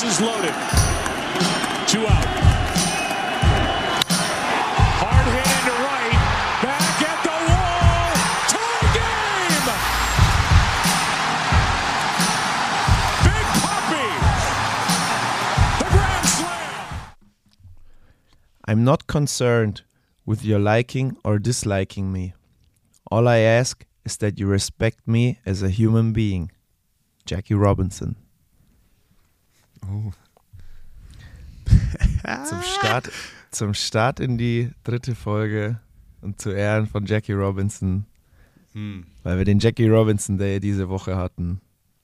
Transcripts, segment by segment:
Bases loaded. Two out. I'm not concerned with your liking or disliking me. All I ask is that you respect me as a human being. Jackie Robinson. Oh. Zum Start, zum Start in die dritte Folge und zu Ehren von Jackie Robinson, Hm. weil wir den Jackie Robinson Day diese Woche hatten.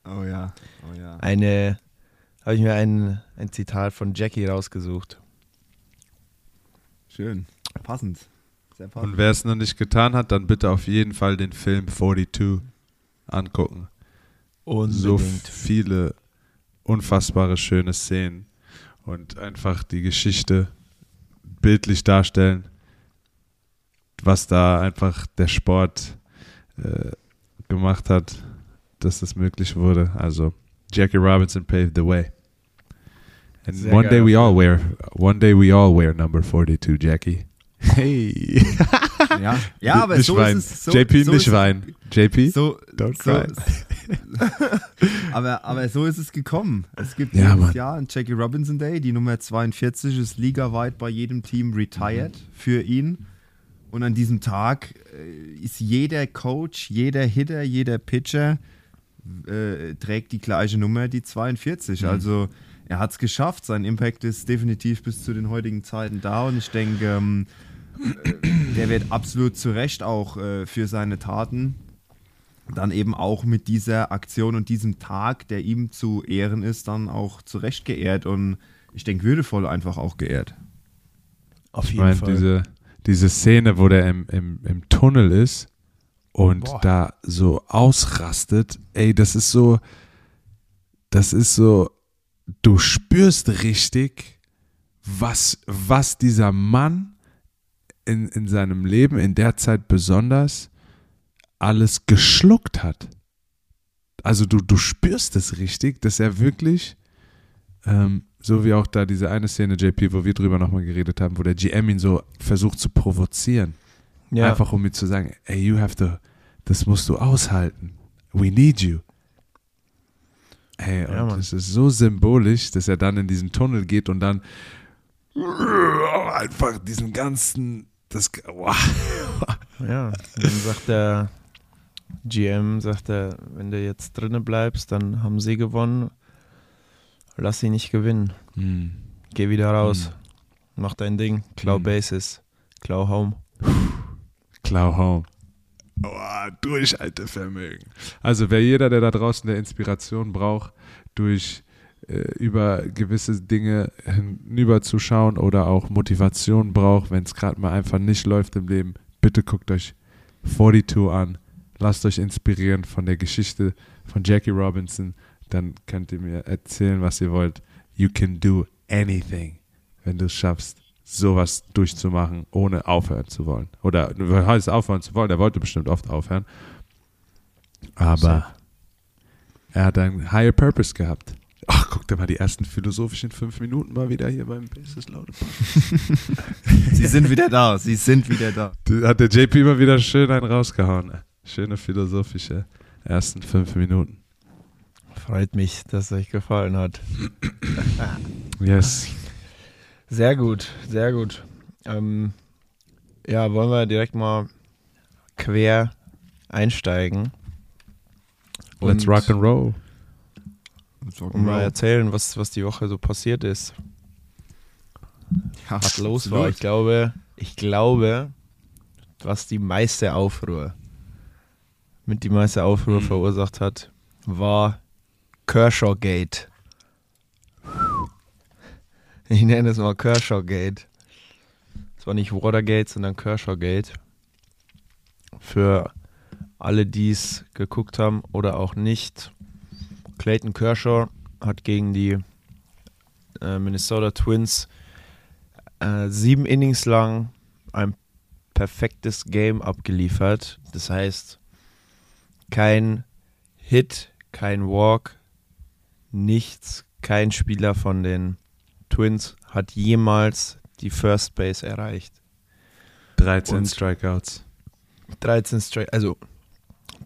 Oh ja, oh ja. Eine, habe ich mir ein, ein Zitat von Jackie rausgesucht. Schön. Passend. Sehr passend. Und wer es noch nicht getan hat, dann bitte auf jeden Fall den Film 42 angucken. So Unbedingt. viele unfassbare schöne Szenen und einfach die Geschichte bildlich darstellen, was da einfach der Sport äh, gemacht hat, dass das möglich wurde. Also Jackie Robinson paved the way. And Sehr one day geiler we all wear one day we all wear number 42, Jackie. Hey. ja, ja aber so ist es. So, JP so nicht ist, weinen. JP? So, Don't so, cry. aber, aber so ist es gekommen. Es gibt Ja, jedes Mann. Jahr einen Jackie Robinson Day. Die Nummer 42 ist ligaweit bei jedem Team retired für ihn. Und an diesem Tag äh, ist jeder Coach, jeder Hitter, jeder Pitcher äh, trägt die gleiche Nummer, die 42. Mhm. Also er hat es geschafft. Sein Impact ist definitiv bis zu den heutigen Zeiten da. Und ich denke, ähm, äh, der wird absolut zu Recht auch äh, für seine Taten dann eben auch mit dieser Aktion und diesem Tag, der ihm zu Ehren ist, dann auch zu Recht geehrt und ich denke würdevoll einfach auch geehrt. Auf Ich jeden meine, Fall. diese, diese Szene, wo der im, im, im Tunnel ist und Boah. da so ausrastet, ey, das ist so, das ist so, du spürst richtig, was, was dieser Mann in, in seinem Leben in der Zeit besonders alles geschluckt hat. Also du, du spürst es richtig, dass er wirklich, ähm, so wie auch da diese eine Szene, JP, wo wir drüber nochmal geredet haben, wo der GM ihn so versucht zu provozieren. ja. Einfach um ihm zu sagen, ey, you have to, das musst du aushalten. We need you. Ey, Ja, und Mann. es ist so symbolisch, dass er dann in diesen Tunnel geht und dann einfach diesen ganzen, das, wow. Ja, dann sagt der GM, sagt er, wenn du jetzt drinnen bleibst, dann haben sie gewonnen. Lass sie nicht gewinnen. Hm. Geh wieder raus. Mach dein Ding. Klau Hm. Bases. Klau Home. Klau Home. Oh, Durchhaltevermögen. Also wer jeder, der da draußen der Inspiration braucht, durch über gewisse Dinge hinüberzuschauen oder auch Motivation braucht, wenn es gerade mal einfach nicht läuft im Leben, bitte guckt euch 42 an. Lasst euch inspirieren von der Geschichte von Jackie Robinson. Dann könnt ihr mir erzählen, was ihr wollt. You can do anything, wenn du es schaffst, sowas durchzumachen, ohne aufhören zu wollen. Oder was heißt aufhören zu wollen? Er wollte bestimmt oft aufhören. Aber er hat einen higher purpose gehabt. Ach, guck dir mal die ersten philosophischen fünf Minuten mal wieder hier beim Basis Loaded. Sie sind wieder da, sie sind wieder da. Hat der JP mal wieder schön einen rausgehauen. Schöne philosophische ersten fünf Minuten. Freut mich, dass es euch gefallen hat. Yes. Sehr gut, sehr gut. Ähm, ja, wollen wir direkt mal quer einsteigen Let's rock and roll. Und mal erzählen, was, was die Woche so passiert ist. Ja, was los absolut. war. Ich glaube, ich glaube, was die meiste Aufruhr mit die meiste Aufruhr Mhm. verursacht hat, war Kershaw Gate. Ich nenne es mal Kershaw Gate. Es war nicht Watergate, sondern Kershaw Gate. Für alle, die es geguckt haben oder auch nicht. Clayton Kershaw hat gegen die äh, Minnesota Twins äh, sieben Innings lang ein perfektes Game abgeliefert. Das heißt, kein Hit, kein Walk, nichts, kein Spieler von den Twins hat jemals die First Base erreicht. 13 Und- Strikeouts. 13 Strike, also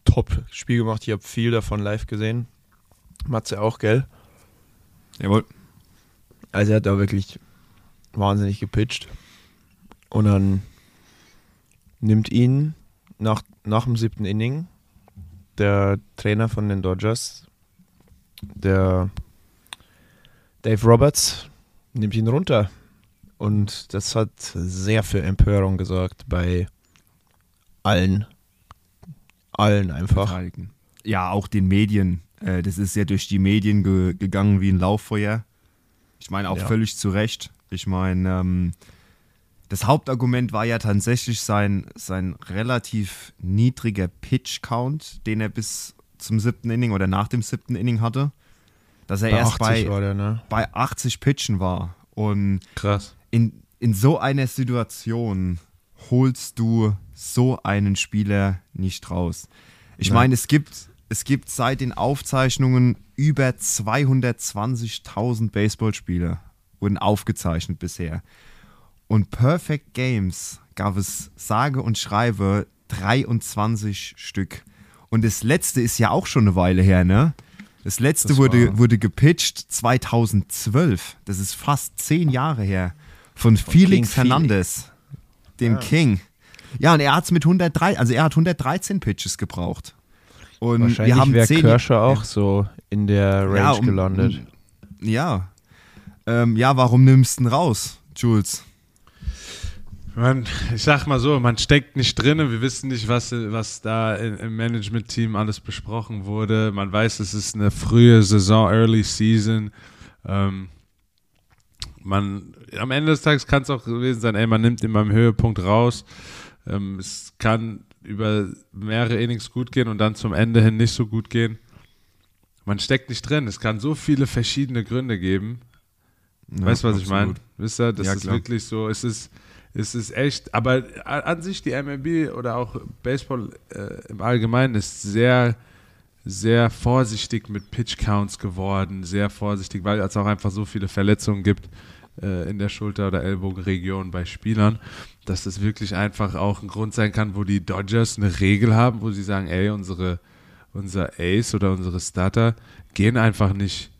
top Spiel gemacht. Ich habe viel davon live gesehen. Matze auch, gell? Jawohl. Also er hat da wirklich wahnsinnig gepitcht. Und dann nimmt ihn nach, nach dem siebten Inning der Trainer von den Dodgers, der Dave Roberts, nimmt ihn runter. Und das hat sehr für Empörung gesorgt bei allen. Allen einfach. Ja, auch den Medien. Äh, das ist ja durch die Medien ge gegangen wie ein Lauffeuer. Ich meine auch Ja. völlig zu Recht. Ich meine, ähm, das Hauptargument war ja tatsächlich sein, sein relativ niedriger Pitch-Count, den er bis zum siebten Inning oder nach dem siebten Inning hatte. Dass er Bei erst 80 bei, der, ne? bei 80 Pitchen war. Und Krass. in, in so einer Situation holst du so einen Spieler nicht raus. Ich meine, es gibt, es gibt seit den Aufzeichnungen über 220.000 Baseballspieler wurden aufgezeichnet bisher. Und Perfect Games gab es sage und schreibe 23 Stück. Und das letzte ist ja auch schon eine Weile her, ne? Das letzte Das wurde, wurde gepitcht 2012. Das ist fast zehn Jahre her. Von, Felix King Hernandez, dem Ja. King. Ja, und er hat es mit 103, also er hat 113 Pitches gebraucht. Und Wahrscheinlich wir haben wäre zehn, Kershaw auch so in der Range Ja, um- gelandet. Ja. Ähm, ja, warum nimmst du ihn raus, Jules? Man, ich sag mal so, man steckt nicht drin, wir wissen nicht, was, was da im im Management-Team alles besprochen wurde. Man weiß, es ist eine frühe Saison, Early Season. Ähm, man, am Ende des Tages kann es auch gewesen sein, ey, man nimmt ihn beim Höhepunkt raus. Ähm, es kann über mehrere Innings gut gehen und dann zum Ende hin nicht so gut gehen. Man steckt nicht drin. Es kann so viele verschiedene Gründe geben. weißt du, was ich meine? Wisst ihr, das Ja, ist klar. wirklich so, es ist, es ist echt, aber an sich die MLB oder auch Baseball äh, im Allgemeinen ist sehr, sehr vorsichtig mit Pitch-Counts geworden, sehr vorsichtig, weil es auch einfach so viele Verletzungen gibt äh, in der Schulter- oder Ellbogenregion bei Spielern, dass das wirklich einfach auch ein Grund sein kann, wo die Dodgers eine Regel haben, wo sie sagen, ey, unsere, unser Ace oder unsere Starter gehen einfach nicht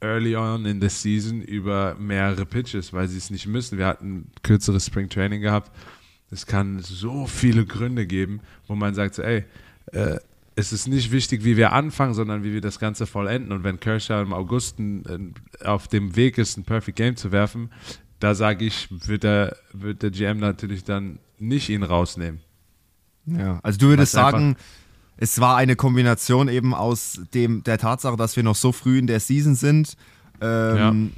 early on in the season über mehrere Pitches, weil sie es nicht müssen. Wir hatten kürzeres Spring Training gehabt. Es kann so viele Gründe geben, wo man sagt, so, ey, äh, es ist nicht wichtig, wie wir anfangen, sondern wie wir das Ganze vollenden. Und wenn Kershaw im August auf dem Weg ist, ein Perfect Game zu werfen, da sage ich, wird der, wird der GM natürlich dann nicht ihn rausnehmen. Ja, also du würdest sagen, es war eine Kombination eben aus dem, der Tatsache, dass wir noch so früh in der Season sind. Ähm,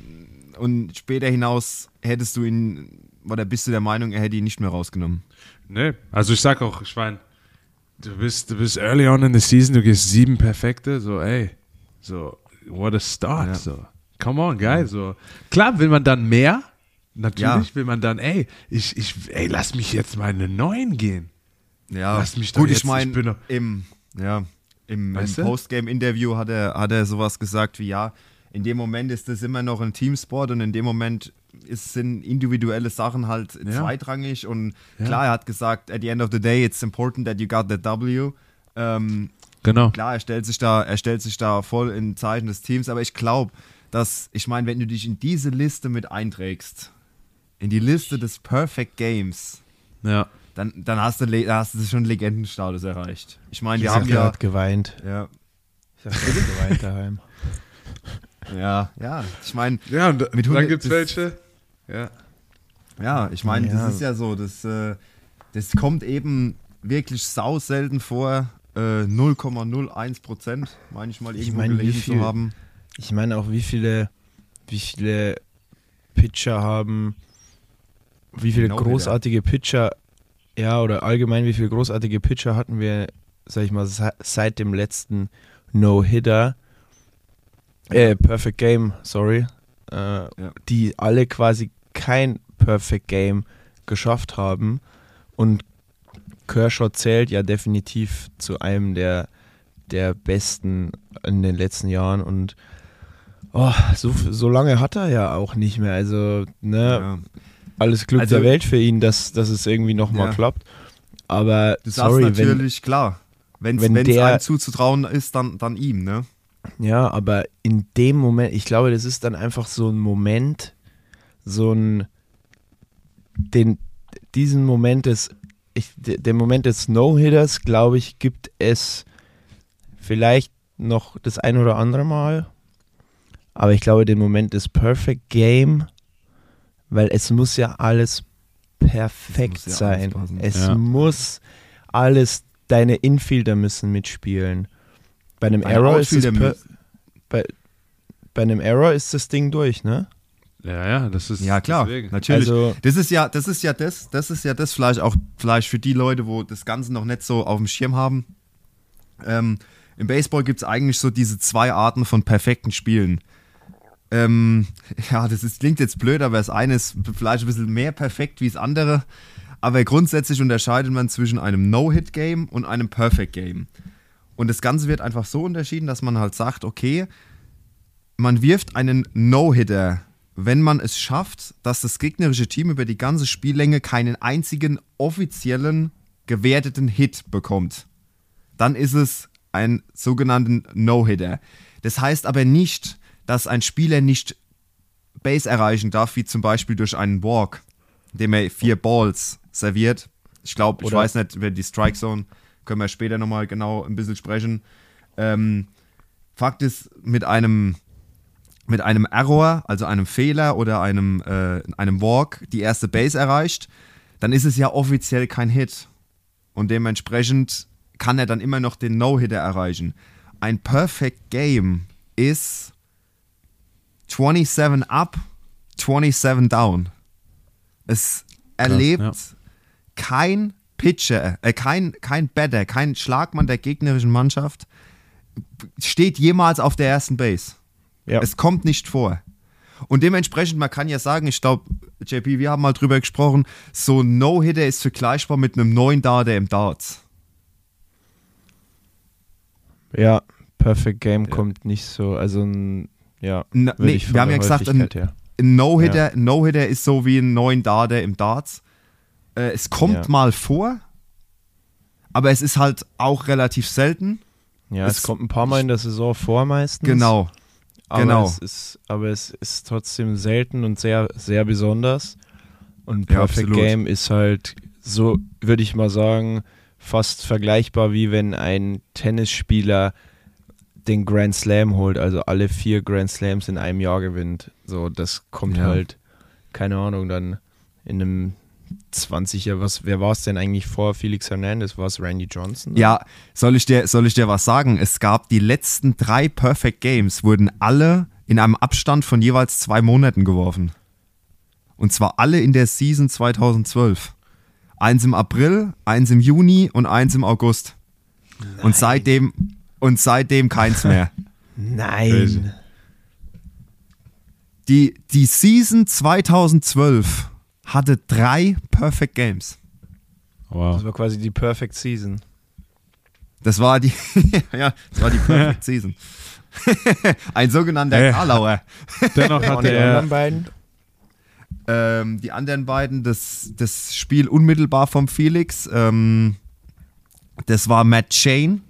Und später hinaus hättest du ihn, oder bist du der Meinung, er hätte ihn nicht mehr rausgenommen? Nee, also ich sag auch, ich meine, du bist, du bist early on in the season, du gehst sieben perfekte, so ey, so, what a start, Ja. so, come on, geil, so. Klar, will man dann mehr, natürlich Ja. will man dann, ey, ich, ich, ey, lass mich jetzt mal in eine neuen gehen. Ja, Lass mich doch gut, jetzt- ich meine, im, ja, im, im? Postgame-Interview hat er, hat er sowas gesagt wie, ja, in dem Moment ist das immer noch ein Teamsport und in dem Moment ist, sind individuelle Sachen halt Ja. zweitrangig und Ja. klar, er hat gesagt, at the end of the day, it's important that you got the W. Ähm, Genau. klar, er stellt sich da, er stellt sich da voll in Zeichen des Teams, aber ich glaube, dass, ich meine, wenn du dich in diese Liste mit einträgst, in die Liste des Perfect Games, Ja. dann, dann hast du, le- da hast du schon Legendenstatus erreicht. Ich meine, wir Ich haben ja, geweint. ja, Ich hat geweint daheim. ja, ja, ich meine, Ja, und Mit dann 100 gibt's bis- welche. Ja. ja, ich meine, Ja. das ist ja so, das, äh, das kommt eben wirklich sau selten vor, äh, 0,01 Prozent, meine ich mal Ich irgendwo meine, wie gelesen viel- zu haben. Ich meine auch, wie viele, wie viele Pitcher haben, wie viele Genau wieder. großartige Pitcher, ja, oder allgemein, wie viele großartige Pitcher hatten wir, sag ich mal, se- seit dem letzten No-Hitter, äh, Perfect Game, sorry, äh, die alle quasi kein Perfect Game geschafft haben und Kershaw zählt ja definitiv zu einem der, der besten in den letzten Jahren und Oh, so, so lange hat er ja auch nicht mehr. Also, ne, Ja. alles Glück Also- der Welt für ihn, dass, dass es irgendwie nochmal Ja. klappt. Aber Das sorry, ist natürlich klar. Wenn wenn es einem zuzutrauen ist, dann, dann ihm, ne? Ja, aber in dem Moment, ich glaube, das ist dann einfach so ein Moment, so ein, den, diesen Moment des, ich, de- den Moment des No-Hitters, glaube ich, gibt es vielleicht noch das ein oder andere Mal. Aber ich glaube, den Moment des Perfect Game, weil es muss ja alles perfekt Es ja alles sein. passen. es Ja. muss alles, deine Infielder müssen mitspielen. Bei einem Deine Error ist es per, bei, bei einem Error ist das Ding durch, ne? Ja, ja, das ist. Ja, klar, deswegen. natürlich. Also- das ist ja, das ist ja das, das ist ja das vielleicht auch vielleicht für die Leute, wo das Ganze noch nicht so auf dem Schirm haben. Ähm, Im Baseball gibt es eigentlich so diese zwei Arten von perfekten Spielen. Ähm, ja, das ist, klingt jetzt blöd, aber das eine ist vielleicht ein bisschen mehr perfekt wie das andere. Aber grundsätzlich unterscheidet man zwischen einem No-Hit-Game und einem Perfect-Game. Und das Ganze wird einfach so unterschieden, dass man halt sagt, okay, man wirft einen No-Hitter, wenn man es schafft, dass das gegnerische Team über die ganze Spiellänge keinen einzigen offiziellen gewerteten Hit bekommt. Dann ist es ein sogenannten No-Hitter. Das heißt aber nicht, dass ein Spieler nicht Base erreichen darf, wie zum Beispiel durch einen Walk, indem er vier Balls serviert. Ich glaube, ich weiß nicht, über die Strike Zone können wir später nochmal genau ein bisschen sprechen. Ähm, Fakt ist, mit einem, mit einem Error, also einem Fehler oder einem, äh, einem Walk, die erste Base erreicht, dann ist es ja offiziell kein Hit. Und dementsprechend kann er dann immer noch den No-Hitter erreichen. Ein Perfect Game ist 27 up, 27 down. Es erlebt ja. kein Pitcher, äh, kein, kein Batter, kein Schlagmann der gegnerischen Mannschaft steht jemals auf der ersten Base. Ja. Es kommt nicht vor. Und dementsprechend, man kann ja sagen, ich glaube, JP, wir haben mal drüber gesprochen, so ein No-Hitter ist vergleichbar mit einem neuen Darter im Darts. Ja, Perfect Game kommt nicht so, also ein, ja. Na, nee, wir haben ja gesagt, ein, ein No-Hitter ein No-Hitter ist so wie ein neuen Darter im Darts. Äh, es kommt Ja. mal vor, aber es ist halt auch relativ selten. Ja, es- es, kommt ein paar Mal in der Saison vor meistens. Genau. aber genau. Es ist, aber es ist trotzdem selten und sehr, sehr besonders. Und Ja, Perfect absolut. Game ist halt so, würde ich mal sagen, fast vergleichbar wie wenn ein Tennisspieler den Grand Slam holt, also alle vier Grand Slams in einem Jahr gewinnt. So, das kommt Ja. halt, keine Ahnung, dann in einem 20er, was, wer war es denn eigentlich vor Felix Hernandez? War es Randy Johnson? Ja, soll ich, dir, soll ich dir was sagen? Es gab die letzten drei Perfect Games, wurden alle in einem Abstand von jeweils zwei Monaten geworfen. Und zwar alle in der Season 2012. Eins im April, eins im Juni und eins im August. Und seitdem, und seitdem keins mehr. Nein. Die, die Season 2012 hatte drei Perfect Games. Das Wow. war quasi die Perfect Season. Das war die, ja, das war die Perfect Season. Ein sogenannter Ja. Karlauer. Dennoch Und hatte die er. anderen beiden? Ähm, die anderen beiden, das, das Spiel unmittelbar vom Felix, ähm, das war Matt Shane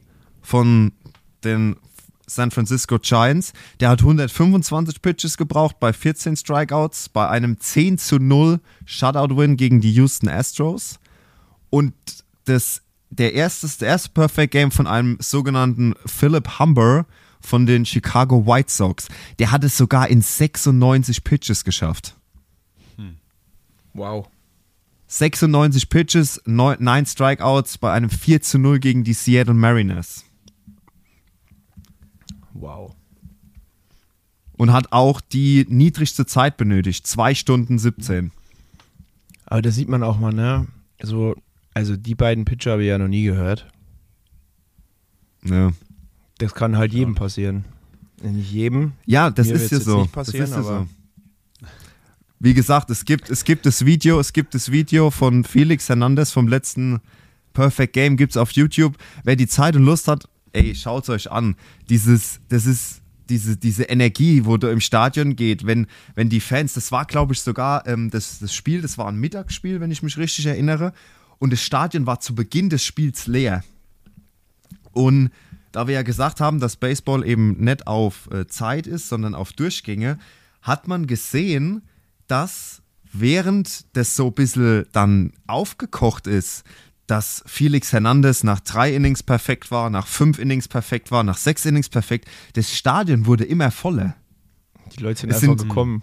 von den San Francisco Giants. Der hat 125 Pitches gebraucht bei 14 Strikeouts, bei einem 10 zu 0 Shutout-Win gegen die Houston Astros. Und das, der, erste, das erste Perfect Game von einem sogenannten Philip Humber von den Chicago White Sox. Der hat es sogar in 96 Pitches geschafft. Wow. 96 Pitches, 9 Strikeouts bei einem 4 zu 0 gegen die Seattle Mariners. Wow. Und hat auch die niedrigste Zeit benötigt, 2 Stunden 17. Aber da sieht man auch mal, ne? So, also die beiden Pitcher habe ich ja noch nie gehört. Ja, Das kann halt jedem passieren. Nicht jedem. ja das Mir ist ja jetzt so. nicht passieren, das ist ja aber- so. Wie gesagt, es gibt, es gibt das Video, es gibt das Video von Felix Hernandez vom letzten Perfect Game, gibt es auf YouTube. Wer die Zeit und Lust hat, ey, schaut euch an. Dieses, das ist, diese, diese Energie, wo du im Stadion geht, wenn, wenn die Fans, das war, glaube ich, sogar ähm, das, das Spiel, das war ein Mittagsspiel, wenn ich mich richtig erinnere, und das Stadion war zu Beginn des Spiels leer. Und da wir ja gesagt haben, dass Baseball eben nicht auf äh, Zeit ist, sondern auf Durchgänge, hat man gesehen, dass während das so ein bisschen dann aufgekocht ist, dass Felix Hernandez nach drei Innings perfekt war, nach fünf Innings perfekt war, nach sechs Innings perfekt, das Stadion wurde immer voller. Die Leute sind Es einfach sind- gekommen.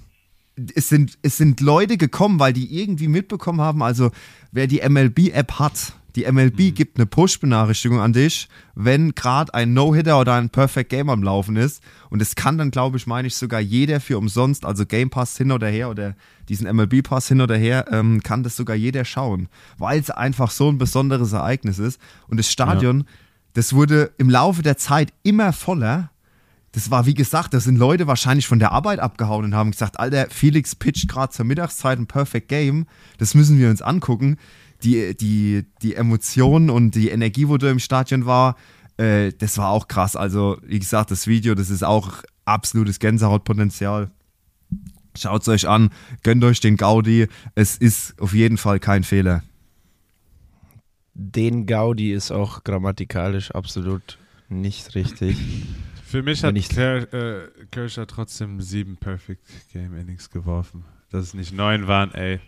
Es sind, es sind Leute gekommen, weil die irgendwie mitbekommen haben, also wer die MLB-App hat, die MLB gibt eine Push-Benachrichtigung an dich, wenn gerade ein No-Hitter oder ein Perfect Game am Laufen ist. Und es kann dann, glaube ich, meine ich, sogar jeder für umsonst, also Game Pass hin oder her oder diesen MLB-Pass hin oder her, ähm, kann das sogar jeder schauen, weil es einfach so ein besonderes Ereignis ist. Und das Stadion, das wurde im Laufe der Zeit immer voller. Das war, wie gesagt, da sind Leute wahrscheinlich von der Arbeit abgehauen und haben gesagt, Alter, Felix pitcht gerade zur Mittagszeit ein Perfect Game. Das müssen wir uns angucken. Die, die, die Emotionen und die Energie, wo da im Stadion war, äh, das war auch krass. Also, wie gesagt, das Video, das ist auch absolutes Gänsehautpotenzial. Schaut es euch an, gönnt euch den Gaudi. Es ist auf jeden Fall kein Fehler. Den Gaudi ist auch grammatikalisch absolut nicht richtig. Für mich hat ich- Ker, äh, Kershaw trotzdem sieben Perfect Game Innings geworfen. Dass es nicht neun waren, ey,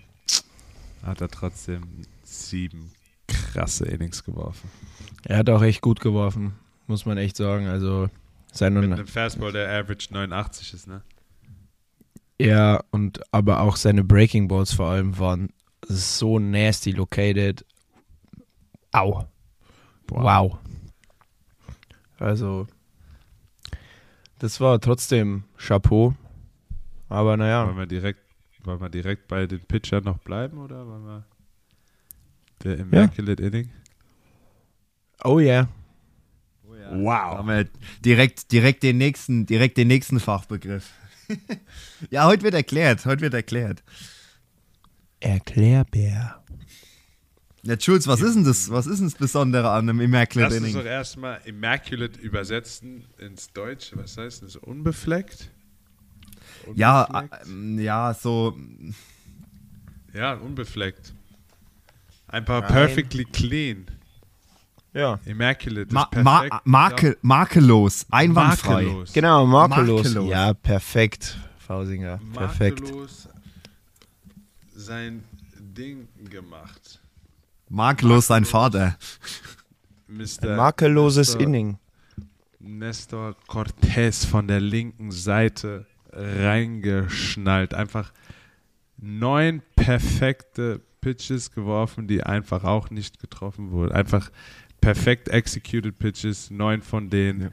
hat er trotzdem sieben krasse Innings geworfen. Er hat auch echt gut geworfen, muss man echt sagen. Also Mit seine, einem Fastball, der Average 89 ist, ne? ja, und aber auch seine Breaking Balls vor allem waren so nasty located. Au. Wow. Also, das war trotzdem Chapeau. Aber naja, Wollen wir direkt, wollen wir direkt bei den Pitchern noch bleiben oder wollen wir der Immaculate Inning? oh yeah. Da Wow. haben wir direkt, direkt, den nächsten, direkt den nächsten Fachbegriff. ja, heute wird erklärt. Heute wird erklärt. Erklärbär. Ja, Schulz, was ist denn das? Was ist denn das Besondere an einem Immaculate Lass uns Inning? doch erstmal Immaculate übersetzen ins Deutsche. Was heißt das? Unbefleckt? Ja, Unbefleckt? ähm, ja, so. Ja, unbefleckt. Einfach Nein. perfectly clean. Ja. Immaculate. Ma ma perfekt. Marke makellos, einwandfrei. Makellos. Genau, makellos. Makellos. Ja, perfekt, Fausinger. Perfekt. Makellos sein Ding gemacht. Makellos sein Makellos. Vater. Mr. Ein makelloses Nestor- Inning. Nestor Cortez von der linken Seite reingeschnallt. Einfach neun perfekte Pitches geworfen, die einfach auch nicht getroffen wurden. Einfach perfekt executed Pitches, neun von denen, Ja.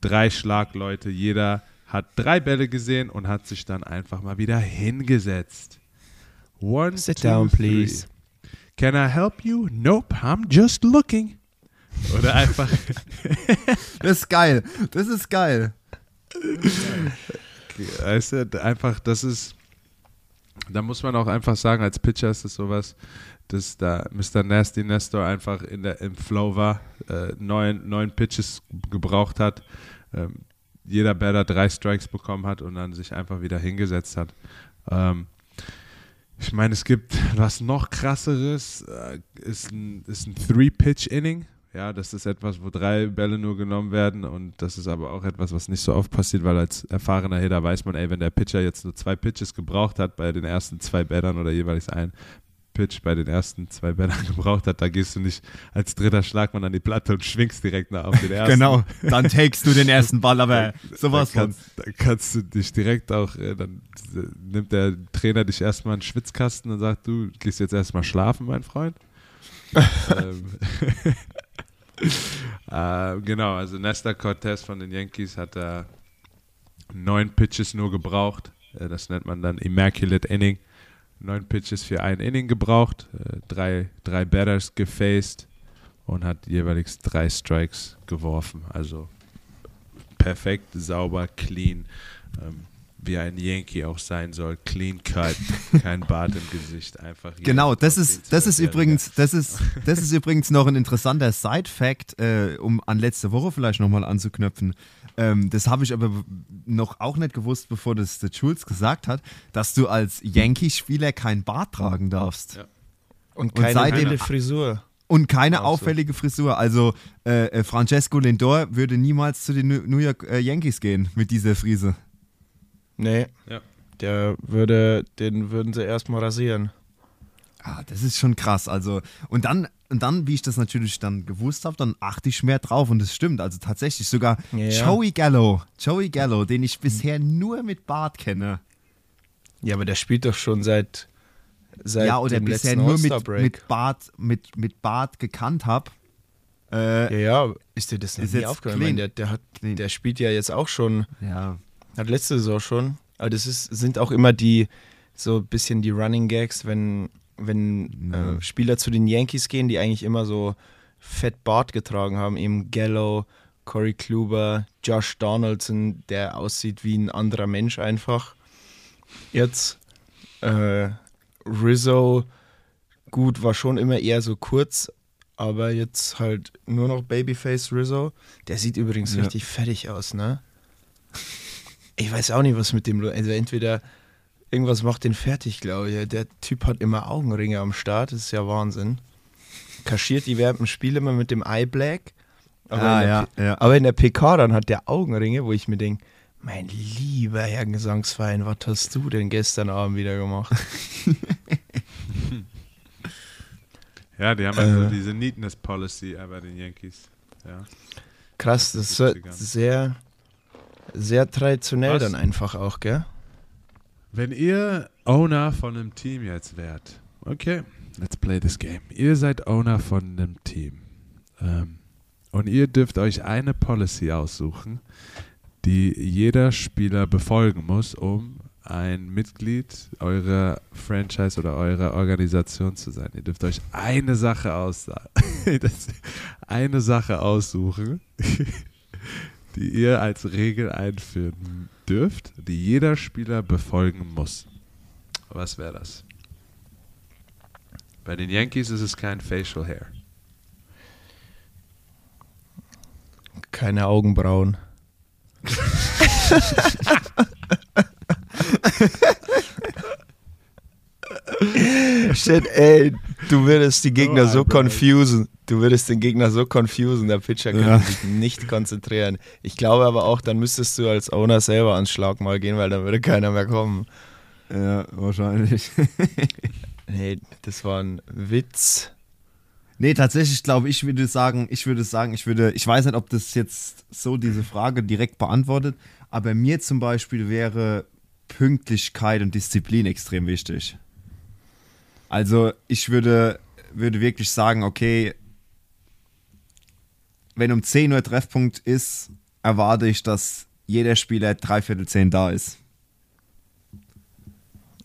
drei Schlagleute. Jeder hat drei Bälle gesehen und hat sich dann einfach mal wieder hingesetzt. One, Sit two, down, three. please. Can I help you? Nope, I'm just looking. Oder einfach Das ist geil. Das ist geil. Weißt du, einfach, das ist, da muss man auch einfach sagen, als Pitcher ist das sowas, dass da Mr. Nasty Nestor einfach in der, im Flow war, äh, neun, neun Pitches gebraucht hat, ähm, jeder Batter drei Strikes bekommen hat und dann sich einfach wieder hingesetzt hat. Ähm, ich meine, es gibt was noch krasseres, äh, ist ein, ist ein Three-Pitch-Inning. Ja, das ist etwas, wo drei Bälle nur genommen werden und das ist aber auch etwas, was nicht so oft passiert, weil als erfahrener Hitter weiß man, ey, wenn der Pitcher jetzt nur zwei Pitches gebraucht hat bei den ersten zwei Bällern oder jeweils ein Pitch bei den ersten zwei Bällern gebraucht hat, da gehst du nicht als dritter Schlagmann an die Platte und schwingst direkt nach auf den ersten. Genau. Dann takest du den ersten Ball, aber sowas dann kannst, dann kannst du dich direkt auch, äh, dann nimmt der Trainer dich erstmal in den Schwitzkasten und sagt, du gehst jetzt erstmal schlafen, mein Freund. ähm, äh, genau, also Nestor Cortez von den Yankees hat da neun Pitches nur gebraucht. Äh, das nennt man dann Immaculate Inning. Neun Pitches für ein Inning gebraucht, äh, drei, drei Batters gefaced und hat jeweils drei Strikes geworfen. Also perfekt, sauber, clean. Ähm, wie ein Yankee auch sein soll. Clean cut, kein Bart im Gesicht, einfach. Genau, das ist, das ist 12-Jähriger. übrigens, das ist, das ist übrigens noch ein interessanter Side-Fact, äh, um an letzte Woche vielleicht nochmal anzuknöpfen. Ähm, das habe ich aber noch auch nicht gewusst, bevor das der Schulz gesagt hat, dass du als Yankee-Spieler kein Bart tragen darfst. Ja. Und Und keine seitdem- wilde Frisur. Und keine Auch so. auffällige Frisur. Also äh, äh, Francesco Lindor würde niemals zu den New New York äh, Yankees gehen mit dieser Frise. Nee, Ja. der würde, den würden sie erstmal rasieren. Ah, das ist schon krass. Also, und dann, und dann, wie ich das natürlich dann gewusst habe, dann achte ich mehr drauf und es stimmt. Also tatsächlich sogar Ja. Joey Gallo, Joey Gallo, den ich bisher nur mit Bart kenne. Ja, aber der spielt doch schon seit, seit ja, oder dem bisher nur mit, mit Bart, mit, mit Bart gekannt habe. Äh, Ja, ja, ist dir das jetzt aufgefallen? clean. Ich meine, Der, der, hat, Clean. der spielt ja jetzt auch schon, ja. Hat letzte Saison schon. Aber das ist, sind auch immer die, so ein bisschen die Running Gags, wenn, wenn Ja. äh, Spieler zu den Yankees gehen, die eigentlich immer so fett Bart getragen haben, eben Gallo, Corey Kluber, Josh Donaldson, der aussieht wie ein anderer Mensch einfach. Jetzt äh, Rizzo, gut, war schon immer eher so kurz, aber jetzt halt nur noch Babyface Rizzo. Der sieht übrigens Ja. richtig fertig aus, ne? Ich weiß auch nicht, was mit dem, also entweder irgendwas macht den fertig, glaube ich. Der Typ hat immer Augenringe am Start, das ist ja Wahnsinn. Kaschiert die während dem Spiel immer mit dem Eye Black. Aber, Ah, in der ja, ja. aber in der PK dann hat der Augenringe, wo ich mir denke, mein lieber Herr Gesangsverein, was hast du denn gestern Abend wieder gemacht? Ja, die haben also Äh. diese Neatness Policy bei den Yankees. Ja. Krass, das ist so 70ern. sehr, sehr traditionell Was? dann einfach auch, gell? Wenn ihr Owner von einem Team jetzt wärt, okay, let's play this game. Ihr seid Owner von einem Team. Ähm, und ihr dürft euch eine Policy aussuchen, die jeder Spieler befolgen muss, um ein Mitglied eurer Franchise oder eurer Organisation zu sein. Ihr dürft euch eine Sache aus das- eine Sache aussuchen, die ihr als Regel einführen dürft, die jeder Spieler befolgen muss. Was wäre das? Bei den Yankees ist es kein Facial Hair. Keine Augenbrauen. Shit, ey, du würdest die Gegner So confusen. Du würdest den Gegner so confusen, der Pitcher könnte Ja. sich nicht konzentrieren. Ich glaube aber auch, dann müsstest du als Owner selber ans Schlagmal gehen, weil dann würde keiner mehr kommen. Ja, wahrscheinlich. Nee, das war ein Witz. Nee, tatsächlich glaube ich, würde sagen, ich würde sagen, ich würde, ich weiß nicht, ob das jetzt so diese Frage direkt beantwortet, aber mir zum Beispiel wäre Pünktlichkeit und Disziplin extrem wichtig. Also ich würde, würde wirklich sagen, okay, wenn um 10 Uhr Treffpunkt ist, erwarte ich, dass jeder Spieler dreiviertel zehn da ist.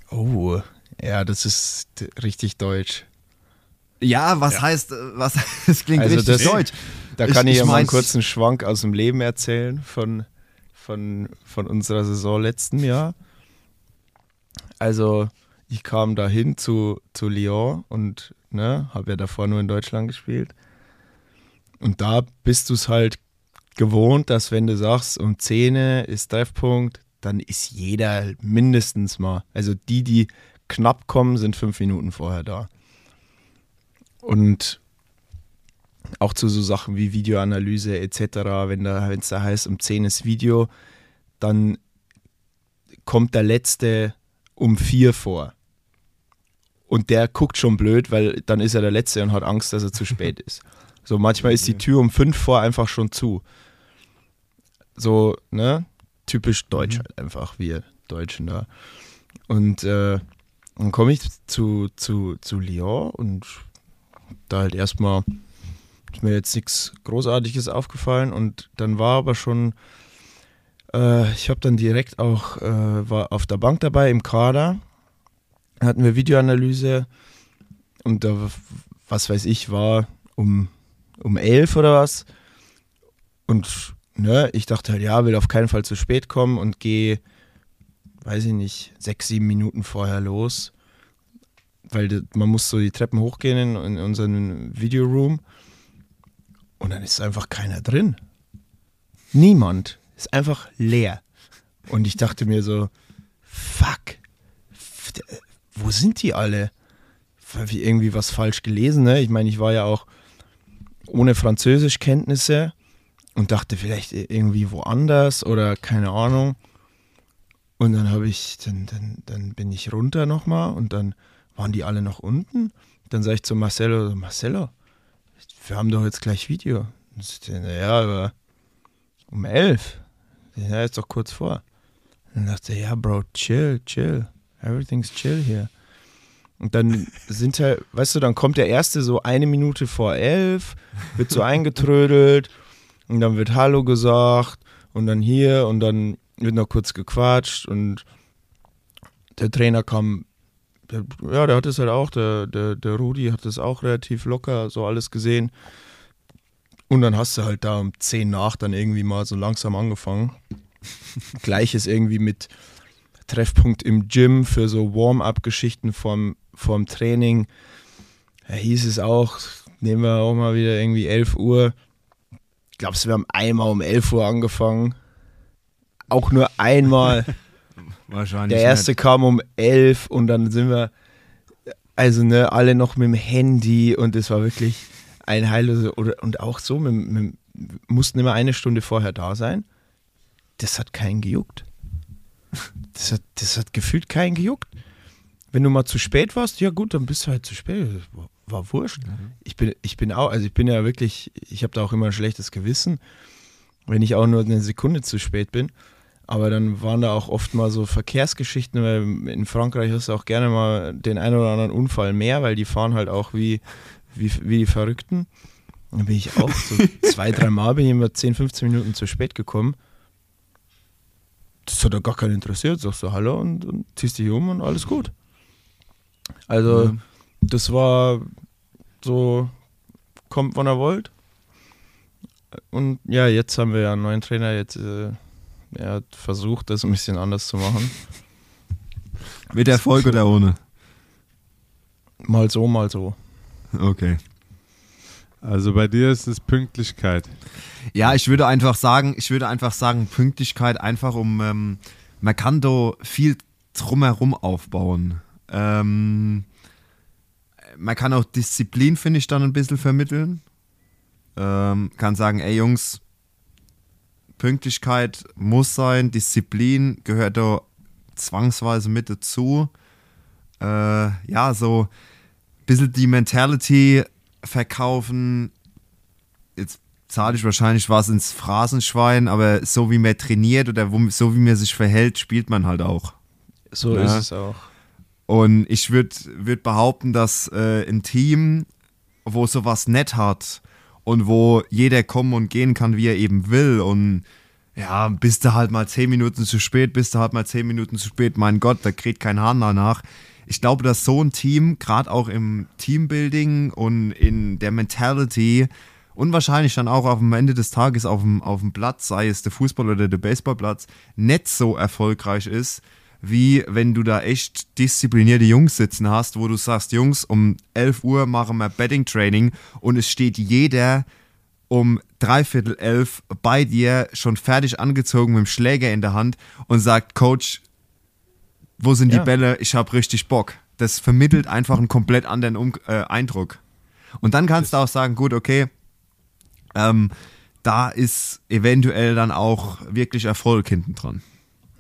Oh, ja, das ist richtig deutsch. Ja, was heißt, äh, was, das klingt Also richtig das- deutsch. Da Ich- kann ich, ich ja mal einen kurzen Schwank aus dem Leben erzählen von, von, von unserer Saison letzten Jahr. Also, ich kam dahin zu, zu Lyon und ne, habe ja davor nur in Deutschland gespielt. Und da bist du es halt gewohnt, dass wenn du sagst, um 10 ist Treffpunkt, dann ist jeder mindestens mal. Also die, die knapp kommen, sind fünf Minuten vorher da. Und auch zu so Sachen wie Videoanalyse etc., wenn da wenn es da heißt, um 10 ist Video, dann kommt der Letzte um 4 vor. Und der guckt schon blöd, weil dann ist er der Letzte und hat Angst, dass er zu spät ist. So manchmal ist die Tür um 5 vor einfach schon zu. So, ne? Typisch deutsch halt einfach, wir Deutschen da. Und äh, dann komme ich zu, zu, zu Lyon und da halt erstmal ist mir jetzt nichts Großartiges aufgefallen und dann war aber schon, äh, ich habe dann direkt auch, äh, war auf der Bank dabei im Kader, hatten wir Videoanalyse und da, was weiß ich, war um, um elf oder was und ne, ich dachte halt, ja, will auf keinen Fall zu spät kommen und gehe weiß ich nicht, sechs, sieben Minuten vorher los, weil man muss so die Treppen hochgehen in, in unseren Videoroom und dann ist einfach keiner drin. Niemand. Ist einfach leer. Und ich dachte mir so, fuck, sind die alle? Habe ich irgendwie was falsch gelesen? Ne? Ich meine, ich war ja auch ohne Französischkenntnisse und dachte vielleicht irgendwie woanders oder keine Ahnung. Und dann habe ich, dann, dann, dann bin ich runter nochmal und dann waren die alle noch unten. Dann sage ich zu Marcelo, Marcelo, wir haben doch jetzt gleich Video. Und ich so, Ja, aber um elf. Ja, ist doch kurz vor. Dann dachte er, ja, Bro, chill, chill. Everything's chill hier. Und dann sind halt, weißt du, dann kommt der erste so eine Minute vor elf, wird so eingetrödelt und dann wird Hallo gesagt und dann hier und dann wird noch kurz gequatscht und der Trainer kam, der, ja, der hat es halt auch, der, der, der Rudi hat es auch relativ locker so alles gesehen. Und dann hast du halt da um 10 nach dann irgendwie mal so langsam angefangen. Gleiches irgendwie mit Treffpunkt im Gym für so Warm-up-Geschichten vorm, vorm Training. Da hieß es auch, nehmen wir auch mal wieder irgendwie 11 Uhr. Ich glaube, wir haben einmal um 11 Uhr angefangen. Auch nur einmal. Wahrscheinlich. Der erste kam um 11 und dann sind wir, also ne, alle noch mit dem Handy und es war wirklich ein heillose, oder, und auch so, mit, mit, mussten immer eine Stunde vorher da sein. Das hat keinen gejuckt. Das hat, das hat gefühlt keinen gejuckt. Wenn du mal zu spät warst, ja gut, dann bist du halt zu spät. War, war wurscht. Ich bin, ich bin auch, also ich bin ja wirklich, ich habe da auch immer ein schlechtes Gewissen, wenn ich auch nur eine Sekunde zu spät bin. Aber dann waren da auch oft mal so Verkehrsgeschichten, weil in Frankreich hast du auch gerne mal den einen oder anderen Unfall mehr, weil die fahren halt auch wie, wie, wie die Verrückten. Dann bin ich auch so zwei, drei Mal bin ich immer 10, 15 Minuten zu spät gekommen. Das hat ja gar keinen interessiert. Sagst du Hallo und, und ziehst dich um und alles gut. Also, Ja. das war so, kommt wann ihr wollt. Und ja, jetzt haben wir ja einen neuen Trainer. Jetzt äh, er hat versucht, das ein bisschen anders zu machen. Mit Erfolg oder ohne? Mal so, mal so. Okay. Also bei dir ist es Pünktlichkeit. Ja, ich würde einfach sagen, ich würde einfach sagen, Pünktlichkeit einfach um, ähm, man kann da viel drumherum aufbauen. Ähm, man kann auch Disziplin, finde ich, dann ein bisschen vermitteln. Ähm, kann sagen, ey Jungs, Pünktlichkeit muss sein, Disziplin gehört da zwangsweise mit dazu. Äh, ja, so ein bisschen die Mentality verkaufen. Zahle ich wahrscheinlich was ins Phrasenschwein, aber so wie man trainiert oder wo, so wie man sich verhält, spielt man halt auch. So Ja. ist es auch. Und ich würde würd behaupten, dass äh, ein Team, wo sowas nett hat und wo jeder kommen und gehen kann, wie er eben will und ja, bist du halt mal zehn Minuten zu spät, bist du halt mal zehn Minuten zu spät, mein Gott, da kriegt kein Hahn danach. Ich glaube, dass so ein Team, gerade auch im Teambuilding und in der Mentality und wahrscheinlich dann auch dem Ende des Tages auf dem, auf dem Platz, sei es der Fußball- oder der Baseballplatz, nicht so erfolgreich ist, wie wenn du da echt disziplinierte Jungs sitzen hast, wo du sagst, Jungs, um 11 Uhr machen wir Betting-Training und es steht jeder um dreiviertel elf bei dir schon fertig angezogen mit dem Schläger in der Hand und sagt, Coach, wo sind Ja. die Bälle? Ich habe richtig Bock. Das vermittelt einfach einen komplett anderen um äh, Eindruck. Und dann kannst du auch sagen, gut, okay, ähm, da ist eventuell dann auch wirklich Erfolg hinten dran.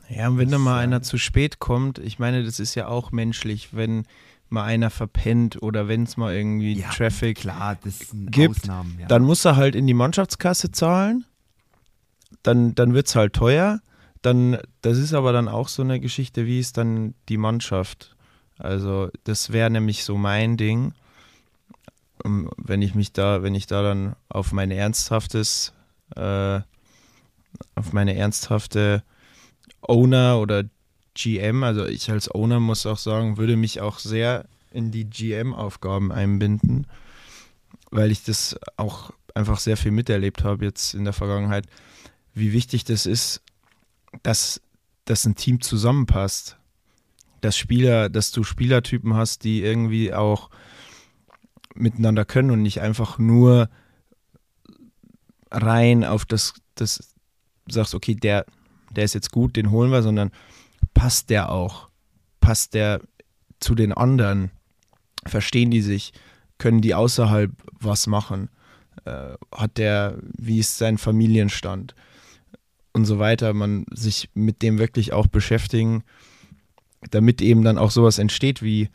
Ja, und wenn da mal einer zu spät kommt, ich meine, das ist ja auch menschlich, wenn mal einer verpennt oder wenn es mal irgendwie Traffic klar, gibt, Ausnahmen, ja. dann muss er halt in die Mannschaftskasse zahlen. Dann, dann wird es halt teuer. Dann, das ist aber dann auch so eine Geschichte, wie ist dann die Mannschaft? Also, das wäre nämlich so mein Ding. Ähm, Wenn ich mich da, wenn ich da dann auf mein ernsthaftes, äh, auf meine ernsthafte Owner oder GM, also ich als Owner muss auch sagen, würde mich auch sehr in die GM-Aufgaben einbinden, weil ich das auch einfach sehr viel miterlebt habe jetzt in der Vergangenheit, wie wichtig das ist, dass dass ein Team zusammenpasst. Dass Spieler, dass du Spielertypen hast, die irgendwie auch miteinander können und nicht einfach nur rein auf das, das sagst, okay, der, der ist jetzt gut, den holen wir, sondern passt der auch? Passt der zu den anderen? Verstehen die sich? Können die außerhalb was machen? Äh, hat der, wie ist sein Familienstand? Und so weiter. Man sich mit dem wirklich auch beschäftigen, damit eben dann auch sowas entsteht wie,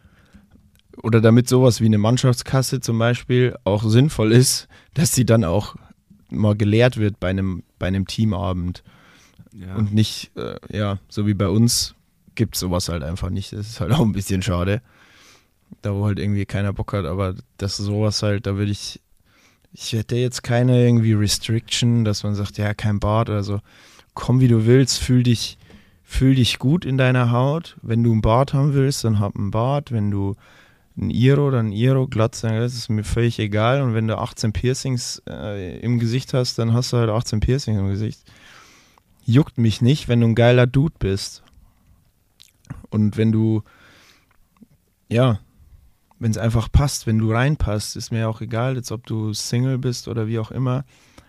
oder damit sowas wie eine Mannschaftskasse zum Beispiel auch sinnvoll ist, dass sie dann auch mal gelehrt wird bei einem, bei einem Teamabend. Ja. Und nicht, äh, ja, so wie bei uns gibt es sowas halt einfach nicht. Das ist halt auch ein bisschen schade. Da wo halt irgendwie keiner Bock hat, aber das sowas halt, da würde ich, ich hätte jetzt keine irgendwie Restriction, dass man sagt, ja, kein Bart oder so. Komm wie du willst, fühl dich, fühl dich gut in deiner Haut. Wenn du einen Bart haben willst, dann hab einen Bart. Wenn du ein Iro oder ein Iro glatt sein, das ist mir völlig egal. Und wenn du 18 Piercings äh, im Gesicht hast, dann hast du halt 18 Piercings im Gesicht. Juckt mich nicht, wenn du ein geiler Dude bist. Und wenn du, ja, wenn es einfach passt, wenn du reinpasst, ist mir auch egal, jetzt ob du Single bist oder wie auch immer.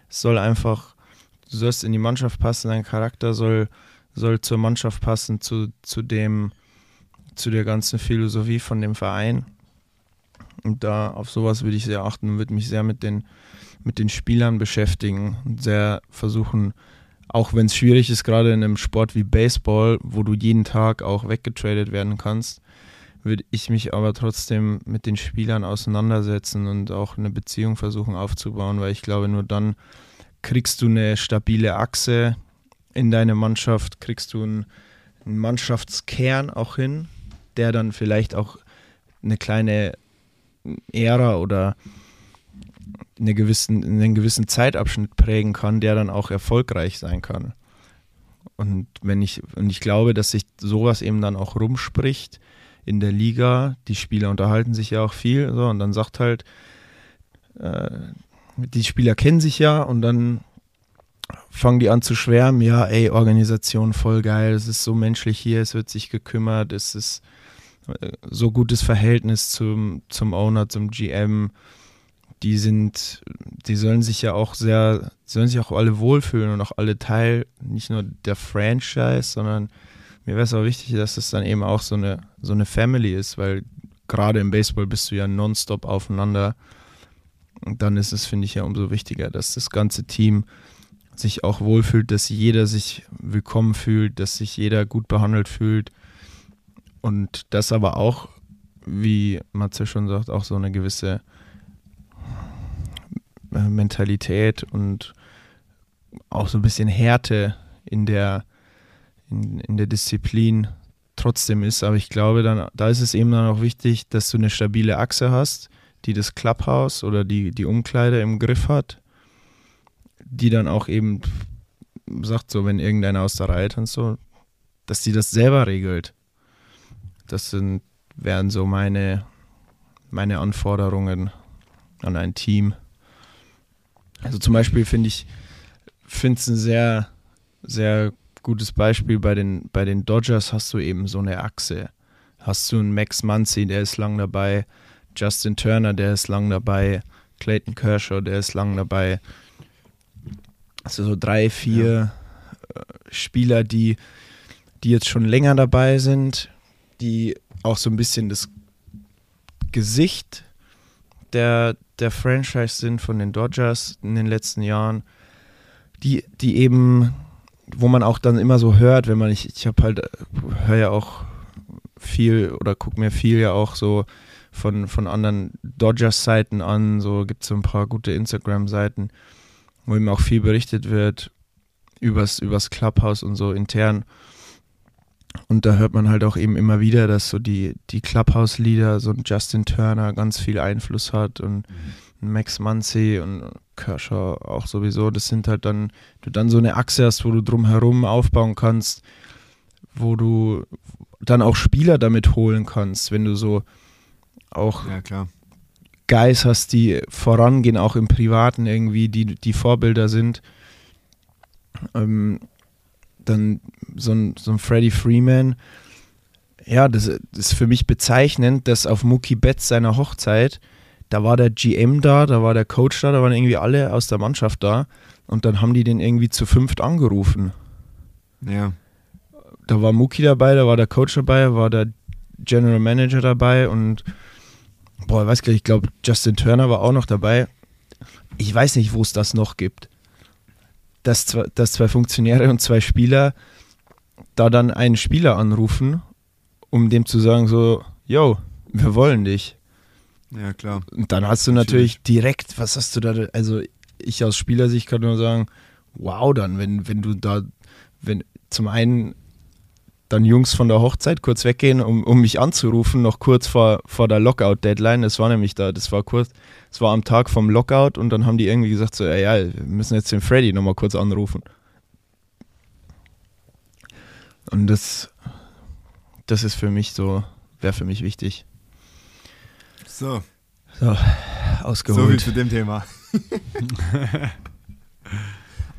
Es soll einfach, du sollst in die Mannschaft passen, dein Charakter soll, soll zur Mannschaft passen, zu, zu dem, zu der ganzen Philosophie von dem Verein. Und da auf sowas würde ich sehr achten und würde mich sehr mit den, mit den Spielern beschäftigen und sehr versuchen, auch wenn es schwierig ist, gerade in einem Sport wie Baseball, wo du jeden Tag auch weggetradet werden kannst, würde ich mich aber trotzdem mit den Spielern auseinandersetzen und auch eine Beziehung versuchen aufzubauen, weil ich glaube, nur dann kriegst du eine stabile Achse in deine Mannschaft, kriegst du einen, einen Mannschaftskern auch hin, der dann vielleicht auch eine kleine Ära oder eine gewissen, einen gewissen Zeitabschnitt prägen kann, der dann auch erfolgreich sein kann. Und wenn ich, und ich glaube, dass sich sowas eben dann auch rumspricht in der Liga, die Spieler unterhalten sich ja auch viel, so, und dann sagt halt, äh, die Spieler kennen sich ja und dann fangen die an zu schwärmen, ja, ey, Organisation voll geil, es ist so menschlich hier, es wird sich gekümmert, es ist so gutes Verhältnis zum, zum Owner, zum GM. Die sind, die sollen sich ja auch sehr, sollen sich auch alle wohlfühlen und auch alle Teil nicht nur der Franchise, sondern mir wäre es auch wichtig, dass es dann eben auch so eine, so eine Family ist, weil gerade im Baseball bist du ja nonstop aufeinander. Und dann ist es, finde ich, ja umso wichtiger, dass das ganze Team sich auch wohlfühlt, dass jeder sich willkommen fühlt, dass sich jeder gut behandelt fühlt und das aber auch, wie Matze schon sagt, auch so eine gewisse äh, Mentalität und auch so ein bisschen Härte in der, in, in der Disziplin trotzdem ist. Aber ich glaube, dann, da ist es eben dann auch wichtig, dass du eine stabile Achse hast, die das Clubhouse oder die, die Umkleide im Griff hat, die dann auch eben sagt, so, wenn irgendeiner aus der Reihe und so, dass die das selber regelt. Das sind, wären so meine, meine Anforderungen an ein Team. Also zum Beispiel finde ich, finde es ein sehr, sehr gutes Beispiel bei den, bei den Dodgers hast du eben so eine Achse. Hast du einen Max Muncy, der ist lang dabei, Justin Turner, der ist lang dabei, Clayton Kershaw, der ist lang dabei. Also so drei, vier ja. Äh, Spieler, die, die jetzt schon länger dabei sind, die auch so ein bisschen das Gesicht der, der Franchise sind von den Dodgers in den letzten Jahren, die, die eben, wo man auch dann immer so hört, wenn man, ich, ich habe halt, höre ja auch viel oder gucke mir viel ja auch so von, von anderen Dodgers-Seiten an, so gibt es so ein paar gute Instagram-Seiten, wo eben auch viel berichtet wird übers, übers Clubhouse und so intern. Und da hört man halt auch eben immer wieder, dass so die, die Clubhouse-Lieder, so ein Justin Turner ganz viel Einfluss hat und mhm. Max Muncy und Kershaw auch sowieso. Das sind halt dann, du dann so eine Achse hast, wo du drumherum aufbauen kannst, wo du dann auch Spieler damit holen kannst, wenn du so auch ja. Guys hast, die vorangehen, auch im Privaten irgendwie, die, die Vorbilder sind. Ähm, dann so ein, so ein Freddie Freeman. Ja, das, das ist für mich bezeichnend, dass auf Mookie Betts seiner Hochzeit, da war der GM da, da war der Coach da, da waren irgendwie alle aus der Mannschaft da und dann haben die den irgendwie zu fünft angerufen. Ja. Da war Mookie dabei, da war der Coach dabei, da war der General Manager dabei und boah, ich weiß gar nicht, ich glaube Justin Turner war auch noch dabei. Ich weiß nicht, wo es das noch gibt. Dass zwei, dass zwei Funktionäre und zwei Spieler da dann einen Spieler anrufen, um dem zu sagen so, yo, wir wollen dich. Ja, klar. Und dann hast du natürlich direkt, was hast du da, also ich aus Spielersicht kann nur sagen, wow, dann, wenn, wenn du da, wenn zum einen dann Jungs von der Hochzeit kurz weggehen, um, um mich anzurufen, noch kurz vor, vor der Lockout-Deadline. Das war nämlich da, das war kurz, das war am Tag vom Lockout und dann haben die irgendwie gesagt, so, ja, ja wir müssen jetzt den Freddy nochmal kurz anrufen. Und das, das ist für mich so, wäre für mich wichtig. So, So, so viel ausgeholt. zu dem Thema.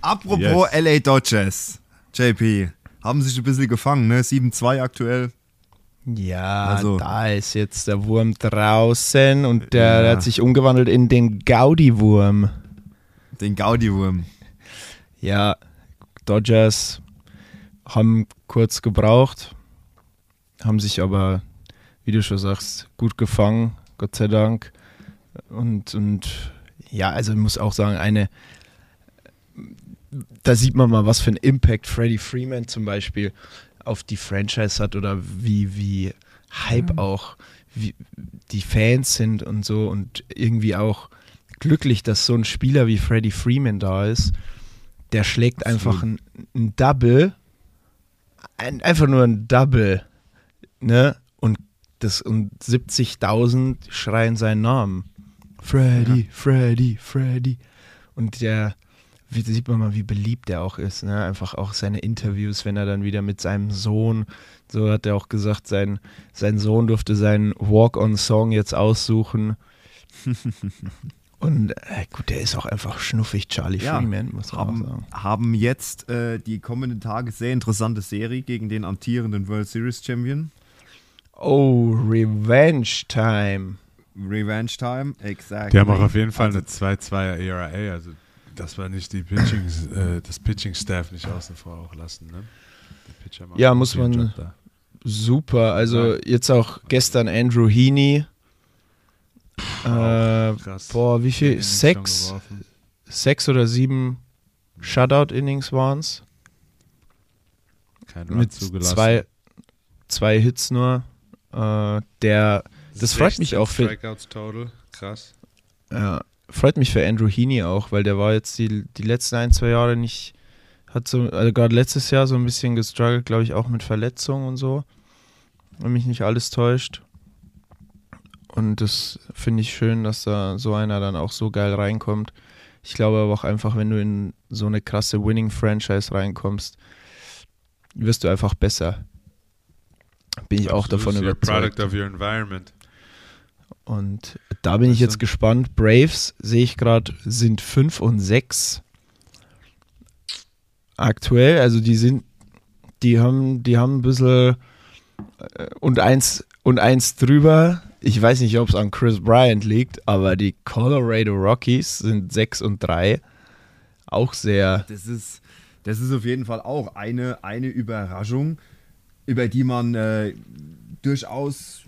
Apropos LA Dodgers, JP, haben sich ein bisschen gefangen, ne? 7-2 aktuell. Ja, Also- da ist jetzt der Wurm draußen und der, Ja. hat sich umgewandelt in den Gaudi-Wurm. Den Gaudi-Wurm. Ja, Dodgers haben kurz gebraucht, haben sich aber, wie du schon sagst, gut gefangen, Gott sei Dank. Und, und ja, also ich muss auch sagen, eine, da sieht man mal, was für einen Impact Freddie Freeman zum Beispiel auf die Franchise hat oder wie, wie Hype auch, wie die Fans sind und so und irgendwie auch glücklich, dass so ein Spieler wie Freddie Freeman da ist. Der schlägt einfach ein, ein Double, ein, einfach nur ein Double, ne? Und das und 70.000 schreien seinen Namen. Freddy, Freddy, Freddy. Und der, wie sieht man mal, wie beliebt er auch ist, ne? Einfach auch seine Interviews, wenn er dann wieder mit seinem Sohn, so hat er auch gesagt, sein, sein Sohn durfte seinen Walk-on-Song jetzt aussuchen. Und äh, gut, der ist auch einfach schnuffig, Charlie Ja, Freeman, muss man auch Haben, sagen. haben jetzt äh, die kommenden Tage sehr interessante Serie gegen den amtierenden World Series Champion. Oh, Revenge Time. Revenge Time, exakt. Die haben auch auf jeden Fall Also- eine 2-2er ERA, also dass wir nicht die Pitching, äh, das Pitching-Staff nicht außen vor auch lassen. Ne? Ja, muss man-. Super. Also Ja. jetzt auch gestern Andrew Heaney. Äh, Krass. boah, wie viel? Sechs, sechs oder sieben Shutout-Innings waren es. Mit zugelassen. zwei, zwei Hits nur. Äh, der, das freut mich 16 auch für, Strikeouts total. Krass. ja, freut mich für Andrew Heaney auch, weil der war jetzt die, die letzten ein, zwei Jahre nicht, hat so, also gerade letztes Jahr so ein bisschen gestruggelt, glaube ich, auch mit Verletzungen und so. Wenn mich nicht alles täuscht. Und das finde ich schön, dass da so einer dann auch so geil reinkommt. Ich glaube aber auch einfach, wenn du in so eine krasse Winning-Franchise reinkommst, wirst du einfach besser. Bin ich auch Absolut, davon you're a überzeugt. Product of your environment. Und da bin ich jetzt gespannt. Braves sehe ich gerade sind 5 und 6 aktuell. Also die sind, die haben, die haben ein bisschen äh, und eins und eins drüber. Ich weiß nicht, ob es an Chris Bryant liegt, aber die Colorado Rockies sind 6 und 3. Auch sehr. Das ist, das ist auf jeden Fall auch eine, eine Überraschung, über die man äh, durchaus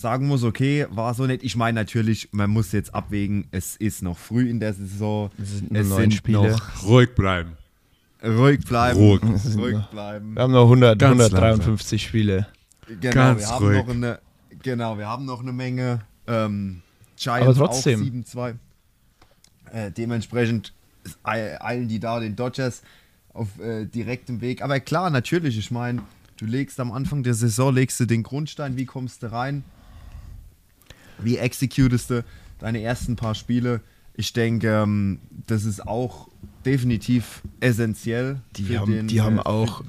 sagen muss, okay, war so nett. Ich meine natürlich, man muss jetzt abwägen, es ist noch früh in der Saison. Es sind Es sind Spiele. noch Ruhig bleiben. ruhig bleiben. Ruhig. Ruhig bleiben. Wir haben noch 100, Ganz 153 Spiele. Genau, Ganz wir haben ruhig. noch eine, genau, wir haben noch eine Menge ähm, Giants Aber trotzdem. auch 7-2. Äh, dementsprechend eil- eilen die da den Dodgers auf äh, direktem Weg. Aber klar, natürlich, ich meine, du legst am Anfang der Saison legst du den Grundstein, wie kommst du rein? Wie executest du deine ersten paar Spiele? Ich denke, ähm, das ist auch definitiv essentiell. Die haben- den, die haben äh, auch-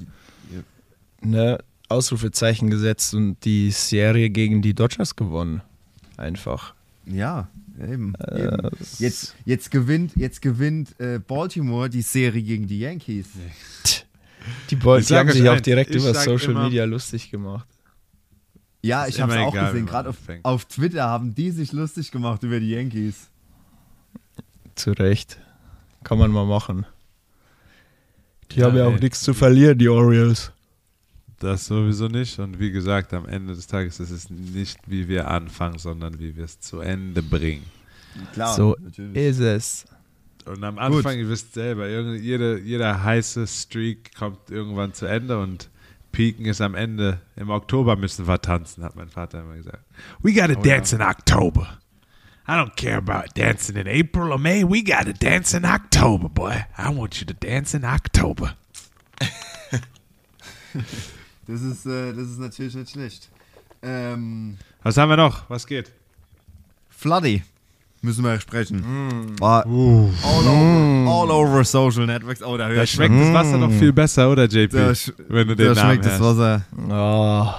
die- ne, Ausrufezeichen gesetzt und die Serie gegen die Dodgers gewonnen. Einfach. Ja, eben. Äh, eben. Jetzt, jetzt gewinnt, jetzt gewinnt äh, Baltimore die Serie gegen die Yankees. Die, Boys, haben sich auch direkt über Social immer- Media lustig gemacht. Ja, ich habe es auch egal, gesehen. Gerade auf, auf Twitter haben die sich lustig gemacht über die Yankees. Zu Recht. Kann man mal machen. Die Ja, haben ja ey. auch nichts zu verlieren, die Orioles. Das sowieso nicht. Und wie gesagt, am Ende des Tages ist es nicht, wie wir anfangen, sondern wie wir es zu Ende bringen. Klar, so natürlich. ist es. Und am Anfang, ihr wisst selber, irgend- jede, jeder heiße Streak kommt irgendwann zu Ende und Peaken ist am Ende. Im Oktober müssen wir tanzen, hat mein Vater immer gesagt. We gotta dance in October. I don't care about dancing in April or May. We gotta dance in October, boy. I want you to dance in October. Das ist, äh, das ist natürlich nicht schlecht. Ähm, Was haben wir noch? Was geht? Floody müssen wir sprechen. War all, over, all over Social Networks. Oh, da Da schmeckt das Wasser noch viel besser, oder JP? Da, sch- wenn du da den Namen schmeckt das hörst. Wasser. Oh,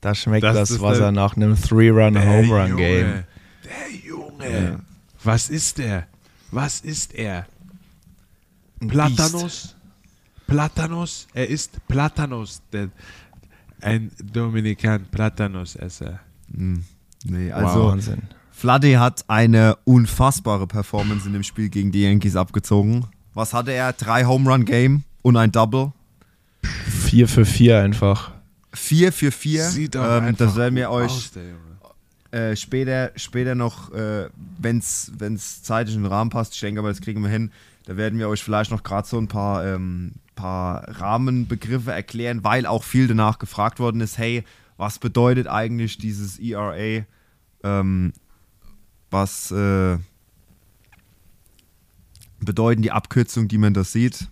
da schmeckt Das das, Wasser nach einem Three-Run-Home-Run-Game. Der Junge. Was ist der? Was ist er? Platanos? Platanos? Er ist Platanos. Der, ein Dominikan Platanos-Esser. Nee, Also, also Wahnsinn. Floody hat eine unfassbare Performance in dem Spiel gegen die Yankees abgezogen. Was hatte er? Drei Home Run Game und ein Double. 4 für 4 einfach. 4 für 4. Sieht ähm, einfach das werden wir euch äh, später, später noch, äh, wenn es zeitlich in den Rahmen passt, ich denke aber, das kriegen wir hin, da werden wir euch vielleicht noch gerade so ein paar, ähm, paar Rahmenbegriffe erklären, weil auch viel danach gefragt worden ist, hey, was bedeutet eigentlich dieses ERA? Ähm, was äh, bedeuten die Abkürzungen, die man da sieht?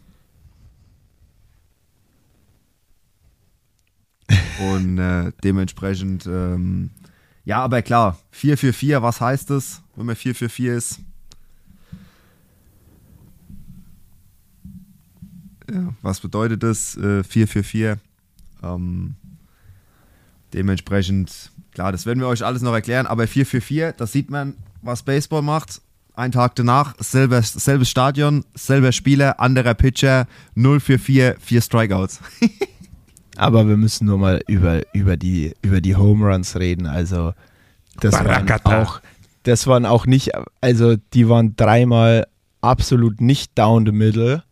Und äh, dementsprechend, ähm, ja, aber klar, 444, was heißt das, wenn man 444 ist? Ja, was bedeutet das, äh, 444? Ähm, dementsprechend, klar, das werden wir euch alles noch erklären, aber 444, das sieht man, was Baseball macht. Ein Tag danach, selbes, selbes Stadion, selber Spieler, anderer Pitcher, 044, vier Strikeouts. Aber wir müssen nur mal über, über, die, über die Home Runs reden. Also, das waren, Barakata. auch, das waren auch nicht, also, die waren dreimal absolut nicht down the middle,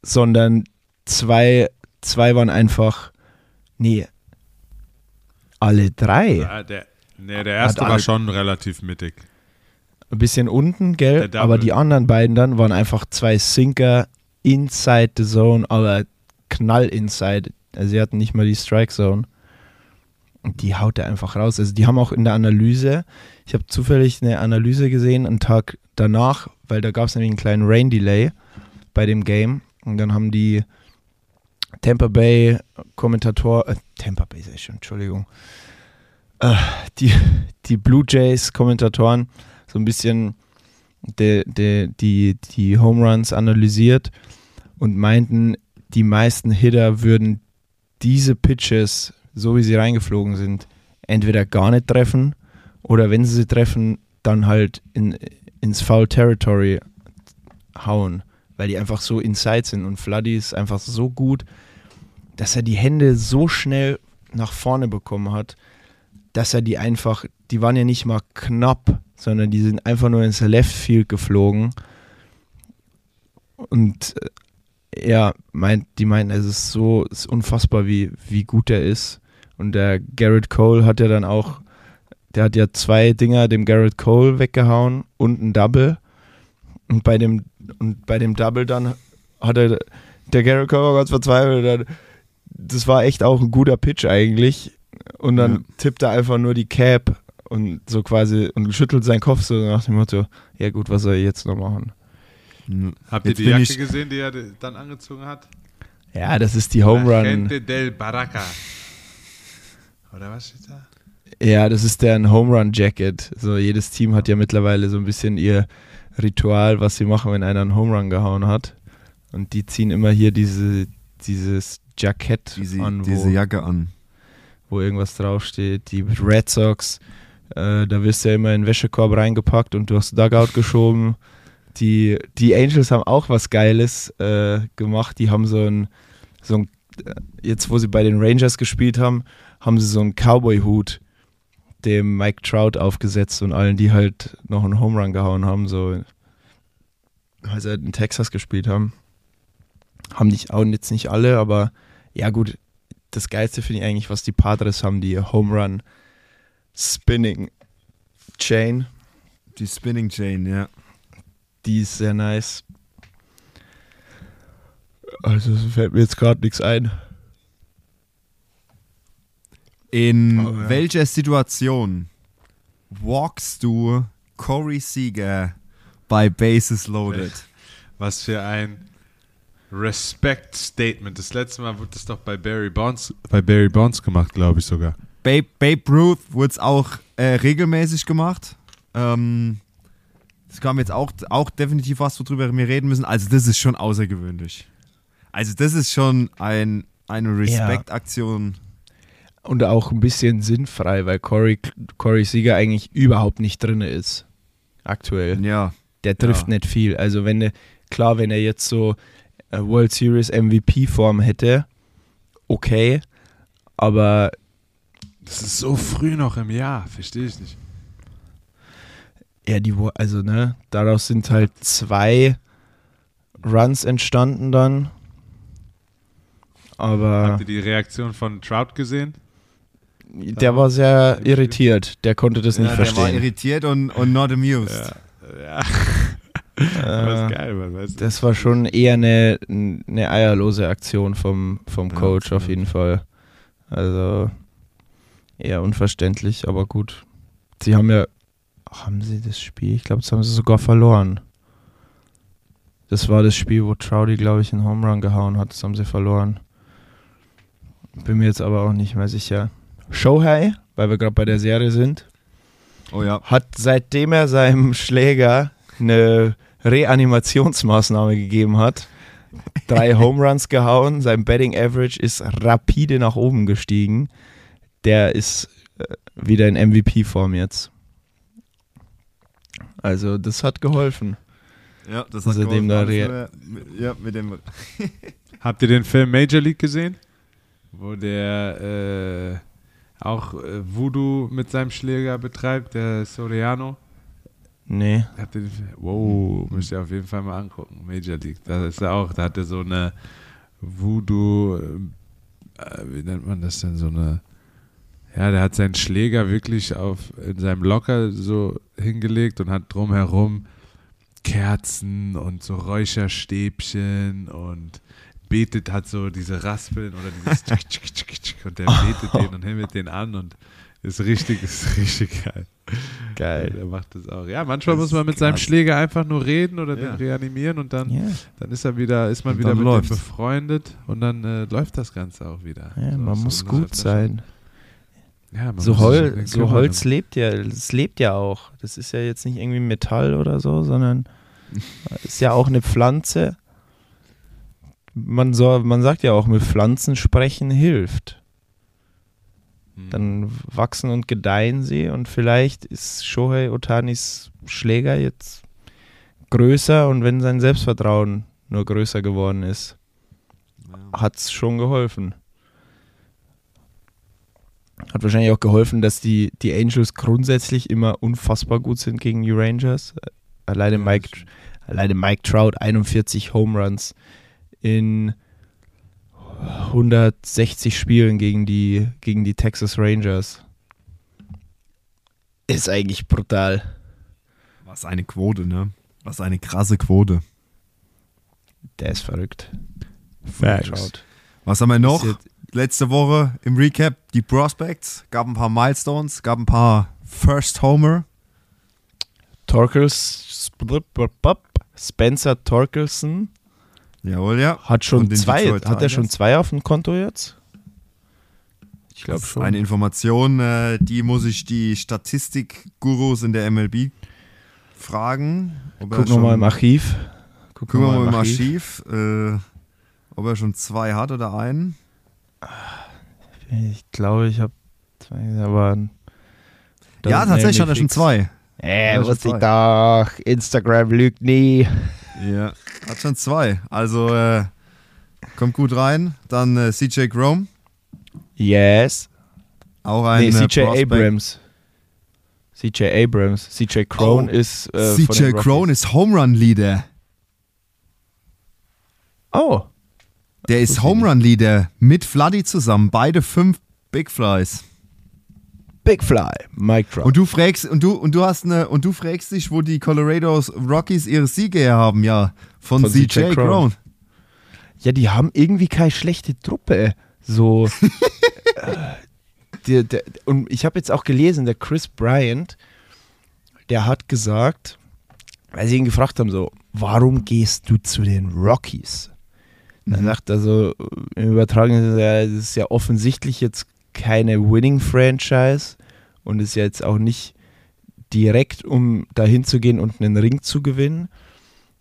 sondern zwei, zwei waren einfach, nee, alle drei. Ja, der, nee, der erste war schon relativ mittig. Ein bisschen unten, gell? Aber die anderen beiden dann waren einfach zwei Sinker inside the zone, aber knall inside. Also sie hatten nicht mal die Strike Zone. Und die haut er einfach raus. Also die haben auch in der Analyse, ich habe zufällig eine Analyse gesehen, einen Tag danach, weil da gab es nämlich einen kleinen Rain Delay bei dem Game. Und dann haben die Tampa Bay Kommentator, äh, Tampa Bay schon, Entschuldigung, äh, die, die Blue Jays Kommentatoren so ein bisschen de, de, die, die Home Runs analysiert und meinten, die meisten Hitter würden diese Pitches, so wie sie reingeflogen sind, entweder gar nicht treffen oder wenn sie sie treffen, dann halt in, ins Foul Territory hauen, weil die einfach so inside sind und Floody ist einfach so gut, dass er die Hände so schnell nach vorne bekommen hat, dass er die einfach, die waren ja nicht mal knapp, sondern die sind einfach nur ins Left Field geflogen. Und äh, ja, meint, die meinten, es ist so es ist unfassbar, wie, wie gut er ist. Und der Garrett Cole hat ja dann auch, der hat ja zwei Dinger dem Garrett Cole weggehauen und ein Double. Und bei dem, und bei dem Double dann hat er, der Garrett Cole war ganz verzweifelt. Das war echt auch ein guter Pitch eigentlich. Und dann Ja. tippt er einfach nur die Cap und so quasi und schüttelt seinen Kopf so nach dem Motto, ja gut, was soll ich jetzt noch machen? Habt ihr Jetzt die bin Jacke ich- gesehen, die er dann angezogen hat? Ja, das ist die Home Run. Gente del Baraka. Oder was steht da? Ja, das ist deren Home Run Jacket. So jedes Team hat ja mittlerweile so ein bisschen ihr Ritual, was sie machen, wenn einer einen Home Run gehauen hat. Und die ziehen immer hier diese, dieses Jackett Diese, an, wo, diese Jacke an. wo irgendwas draufsteht. Die Red Sox, äh, da wirst du ja immer in den Wäschekorb reingepackt und du hast Dugout geschoben. Die, die Angels haben auch was Geiles äh, gemacht. Die haben so ein, so ein, äh, jetzt wo sie bei den Rangers gespielt haben, haben sie so einen Cowboy-Hut dem Mike Trout aufgesetzt und allen, die halt noch einen Home Run gehauen haben, so weil sie halt in Texas gespielt haben. Haben nicht, auch jetzt nicht alle, aber ja gut, das Geilste finde ich eigentlich, was die Padres haben, die Home Run Spinning Chain. Die Spinning Chain, ja. Die ist sehr nice. Also fällt mir jetzt gerade nichts ein. In Oh, ja. welcher Situation walkst du Corey Seager bei Bases Loaded? Was für ein Respect-Statement. Das letzte Mal wurde das doch bei Barry Bonds, bei Barry Bonds gemacht, glaube ich sogar. Babe, Babe Ruth wurde es auch äh, regelmäßig gemacht. Ähm, es kam jetzt auch, auch definitiv was, worüber wir reden müssen. Also das ist schon außergewöhnlich. Also das ist schon ein, eine Respektaktion. Und auch ein bisschen sinnfrei, weil Corey, Corey Seager eigentlich überhaupt nicht drin ist. Aktuell. Ja. Der trifft Ja. nicht viel. Also wenn er, klar, wenn er jetzt so äh, World Series MVP Form hätte, okay. Aber Das ist so früh noch im Jahr, verstehe ich nicht. ja, die, also ne, daraus sind halt zwei Runs entstanden dann. Aber Habt ihr die Reaktion von Trout gesehen? Der war sehr irritiert. Der konnte das nicht ja, der war verstehen. irritiert und, und not amused. Ja. Aber Äh, geil, man weiß Das war schon eher eine, eine eierlose Aktion vom, vom Ja, Coach auf jeden Fall. Also eher unverständlich, aber gut. Sie haben ja, haben sie das Spiel? Ich glaube, das haben sie sogar verloren. Das war das Spiel, wo Troudy, glaube ich, einen Home Run gehauen hat. Das haben sie verloren. Bin mir jetzt aber auch nicht mehr sicher. Shohei, weil wir gerade bei der Serie sind, Oh ja. hat seitdem er seinem Schläger eine Reanimationsmaßnahme gegeben hat, drei Home Runs gehauen, sein Betting Average ist rapide nach oben gestiegen. Der ist äh, wieder in MVP-Form jetzt. Also das hat geholfen. Ja, das hat Seitdem da geholfen. re- Alles nur- Ja, mit dem. Habt ihr den Film Major League gesehen? Wo der äh, auch äh, Voodoo mit seinem Schläger betreibt, der Soriano. Nee. Habt ihr den? Wow, müsst ihr auf jeden Fall mal angucken. Major League. Da ist er auch, da hat er so eine Voodoo, äh, wie nennt man das denn, so eine ja, der hat seinen Schläger wirklich auf in seinem Locker so hingelegt und hat drumherum Kerzen und so Räucherstäbchen und betet, hat so diese Raspeln oder dieses tschik, tschik, tschik, tschik und der betet den und himmelt den an und ist richtig, ist richtig geil. Geil. Der macht das auch. Ja, manchmal Das muss man mit seinem. Schläger einfach nur reden oder Ja. den reanimieren und dann, Ja, dann ist er wieder, ist man Und wieder mit läuft's. dem befreundet und dann äh, läuft das Ganze auch wieder. ja So, man so muss gut sein. Ja, So, Hol so. Holz lebt ja, es lebt ja auch. Das ist ja jetzt nicht irgendwie Metall oder so, sondern ist ja auch eine Pflanze. Man, soll, man sagt ja auch, mit Pflanzen sprechen hilft. Hm. Dann wachsen und gedeihen sie und vielleicht ist Shohei Otanis Schläger jetzt größer und wenn sein Selbstvertrauen nur größer geworden ist, hat es schon geholfen. Hat wahrscheinlich auch geholfen, dass die, die Angels grundsätzlich immer unfassbar gut sind gegen die Rangers. Alleine Mike, alleine Mike Trout 41 Home Runs in 160 Spielen gegen die, gegen die Texas Rangers. Ist eigentlich brutal. Was eine Quote, ne? Was eine krasse Quote. Der ist verrückt. Facts. Was haben wir noch? Letzte Woche im Recap die Prospects. Gab ein paar Milestones, gab ein paar First Homer. Torkels, Spencer Torkelson Jawohl, ja. hat schon zwei. Detroit Hat er schon zwei auf dem Konto jetzt? Ich glaube schon. Eine Information, äh, die muss ich die Statistik-Gurus in der MLB fragen. Gucken wir mal im Archiv. Gucken wir mal im Archiv, äh, ob er schon zwei hat oder einen. Ich glaube, ich habe zwei, aber. ja, tatsächlich hat er schon zwei. Äh, wusste ich doch. Instagram lügt nie. Ja, hat schon zwei. Also äh, kommt gut rein. Dann äh, CJ Chrome, Yes. auch ein Nee, äh, CJ Prospect. Abrams. CJ Abrams. CJ Crone Oh, ist. Äh, CJ. Crone ist Home Run Leader. Oh. Der ist Home Run Leader mit Vladdy zusammen. Beide fünf Big Flies. Big Fly. Mic Drop. Und du fragst und du und du hast eine und du fragst dich, wo die Colorado Rockies ihre Siege her haben, ja, von, Von CJ. Cron. Ja, die haben irgendwie keine schlechte Truppe. So. äh, der, der, und ich habe jetzt auch gelesen, der Chris Bryant, der hat gesagt, weil sie ihn gefragt haben, so, warum gehst du zu den Rockies? Dann Mhm. sagt er so, im Übertragenen, es ist ja offensichtlich jetzt keine Winning-Franchise und ist jetzt auch nicht direkt, um dahin zu gehen und einen Ring zu gewinnen.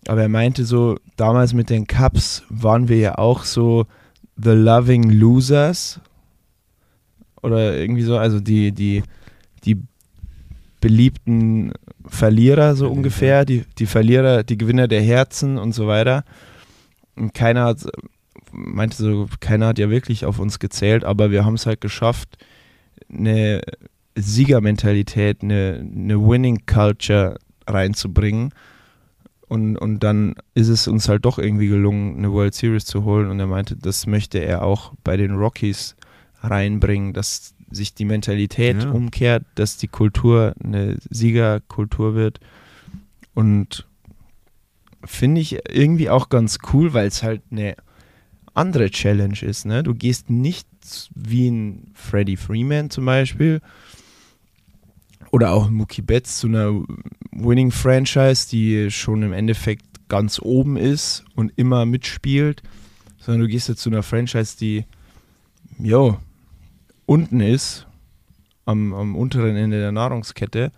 Aber er meinte so, damals mit den Cups waren wir ja auch so the loving losers. Oder irgendwie so, also die, die, die beliebten Verlierer so ungefähr, die, die Verlierer, die Gewinner der Herzen und so weiter. Und keiner hat, meinte so, keiner hat ja wirklich auf uns gezählt, aber wir haben es halt geschafft, eine Siegermentalität, eine, eine Winning Culture reinzubringen. Und, und dann ist es uns halt doch irgendwie gelungen, eine World Series zu holen. Und er meinte, das möchte er auch bei den Rockies reinbringen, dass sich die Mentalität Ja. umkehrt, dass die Kultur eine Siegerkultur wird. Und finde ich irgendwie auch ganz cool, weil es halt eine andere Challenge ist. Ne? Du gehst nicht wie ein Freddie Freeman zum Beispiel oder auch Mookie Betts zu einer Winning Franchise, die schon im Endeffekt ganz oben ist und immer mitspielt, sondern du gehst jetzt zu einer Franchise, die jo, unten ist, am, am unteren Ende der Nahrungskette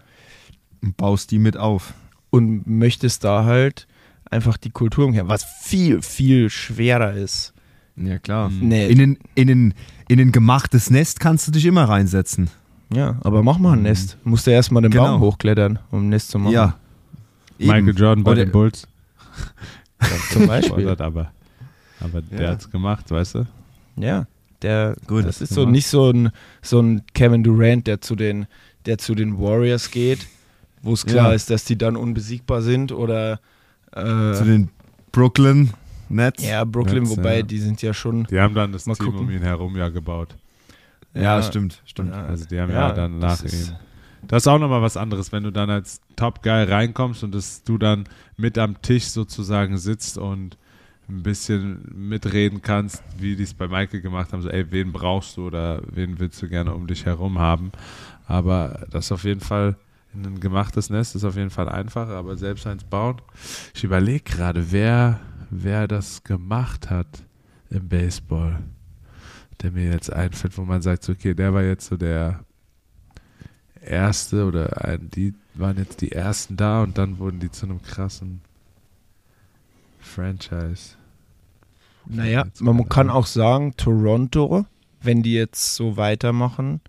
Und baust die mit auf. und möchtest da halt einfach die Kultur umkehren, was viel, viel schwerer ist. Ja, klar. Mhm. Nee, In ein, in, ein, in ein gemachtes Nest kannst du dich immer reinsetzen. ja, aber mach mal ein Nest. Musst du erstmal den Genau. Baum hochklettern, um ein Nest zu machen. Ja. Michael Eben. Jordan bei Oder- den Bulls. zum Beispiel. Aber. Aber der Ja. hat's gemacht, weißt du? Ja, der, Gut, das ist ja. so nicht so ein, so ein Kevin Durant, der zu den, der zu den Warriors geht, wo es klar Ja. ist, dass die dann unbesiegbar sind oder äh, Zu den Brooklyn Nets. ja, Brooklyn, Nets, wobei ja. die sind ja schon. Die haben dann das Team gucken. um ihn herum ja gebaut. Ja, stimmt, stimmt. Ja, Also die haben ja, dann nach das ist- ihm. Das ist auch nochmal was anderes, wenn du dann als Top Guy reinkommst und dass du dann mit am Tisch sozusagen sitzt und ein bisschen mitreden kannst, wie die es bei Michael gemacht haben, so ey, wen brauchst du oder wen willst du gerne um dich herum haben. Aber das ist auf jeden Fall ein gemachtes Nest, ist auf jeden Fall einfach, aber selbst eins bauen. Ich überlege gerade, wer, wer das gemacht hat im Baseball, der mir jetzt einfällt, wo man sagt, okay, der war jetzt so der erste oder die waren jetzt die ersten da und dann wurden die zu einem krassen Franchise. Naja, man kann auch sagen, Toronto, wenn die jetzt so weitermachen,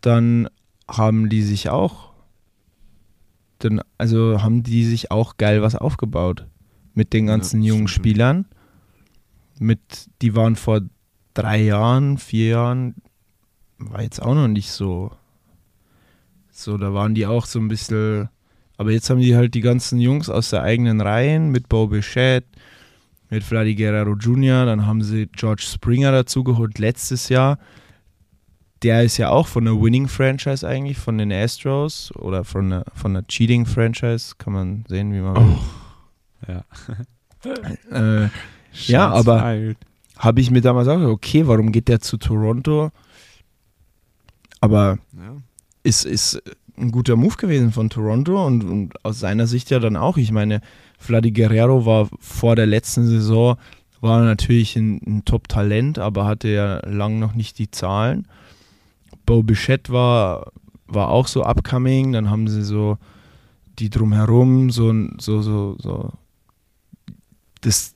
dann haben die sich auch, dann, also haben die sich auch geil was aufgebaut mit den Ja, ganzen das jungen. Spielern. Mit, die waren vor drei Jahren, vier Jahren, war jetzt auch noch nicht so. So, da waren die auch so ein bisschen. Aber jetzt haben die halt die ganzen Jungs aus der eigenen Reihen mit Bo Bichette, mit Vladi Guerrero Jr., dann haben sie George Springer dazugeholt letztes Jahr. Der ist ja auch von einer Winning-Franchise eigentlich, von den Astros oder von einer, von einer Cheating-Franchise, kann man sehen, wie man will. Ja. Äh, Ja, aber-. Habe ich mir damals auch gedacht, okay, warum geht der zu Toronto? Aber Ja. ist, ist ein guter Move gewesen von Toronto und, und aus seiner Sicht ja dann auch. Ich meine, Vladi Guerrero war vor der letzten Saison, war natürlich ein, ein Top-Talent, aber hatte ja lang noch nicht die Zahlen. Bo Bichette war, war auch so upcoming, dann haben sie so die drumherum, so, so, so, so, das,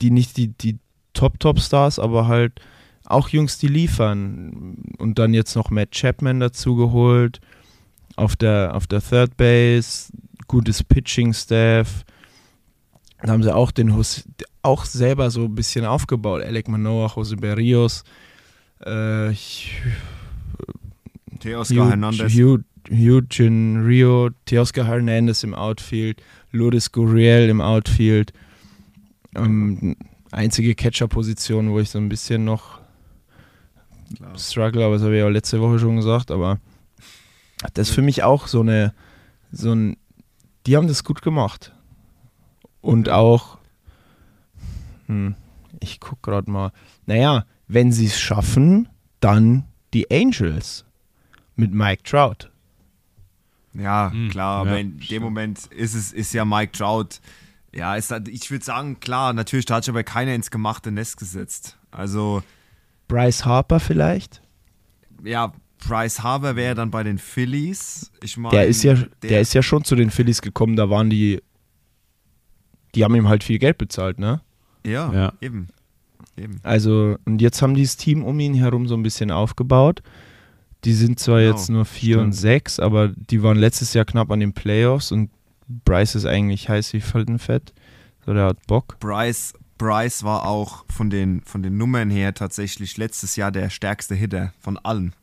die nicht die, die Top-Top-Stars, aber halt auch Jungs, die liefern. Und dann jetzt noch Matt Chapman dazu geholt. auf der, auf der Third Base, gutes Pitching-Staff. Da haben sie auch den Jose, auch selber so ein bisschen aufgebaut. Alec Manoa, Jose Berrios, äh, Teoscar Hernandez. Hugh, Eugene Rio, Teoscar Hernandez im Outfield, Lourdes Gurriel im Outfield. Ähm, einzige Catcher-Position, wo ich so ein bisschen noch Klar. struggle, aber das habe ich auch letzte Woche schon gesagt, aber das ist für mich auch so eine, so ein, die haben das gut gemacht. Und auch, hm, ich gucke gerade mal, naja, wenn sie es schaffen, dann die Angels mit Mike Trout. Ja, Hm, klar, ja, aber in dem stimmt. Moment ist es ist ja Mike Trout. Ja, ist halt, ich würde sagen, klar, natürlich, da hat sich aber keiner ins gemachte Nest gesetzt. Also, Bryce Harper vielleicht? ja, Bryce Harper wäre dann bei den Phillies. Ich meine, Der ist ja, der, ist ja schon zu den Phillies gekommen, da waren die, die haben ihm halt viel Geld bezahlt, ne? ja, Ja. eben. Eben. Also, und jetzt haben die das Team um ihn herum so ein bisschen aufgebaut. Die sind zwar Genau, jetzt nur 4 stimmt. und 6, aber die waren letztes Jahr knapp an den Playoffs und Bryce ist eigentlich heiß wie Fett. So, der hat Bock. Bryce, Bryce war auch von den, von den Nummern her tatsächlich letztes Jahr der stärkste Hitter von allen.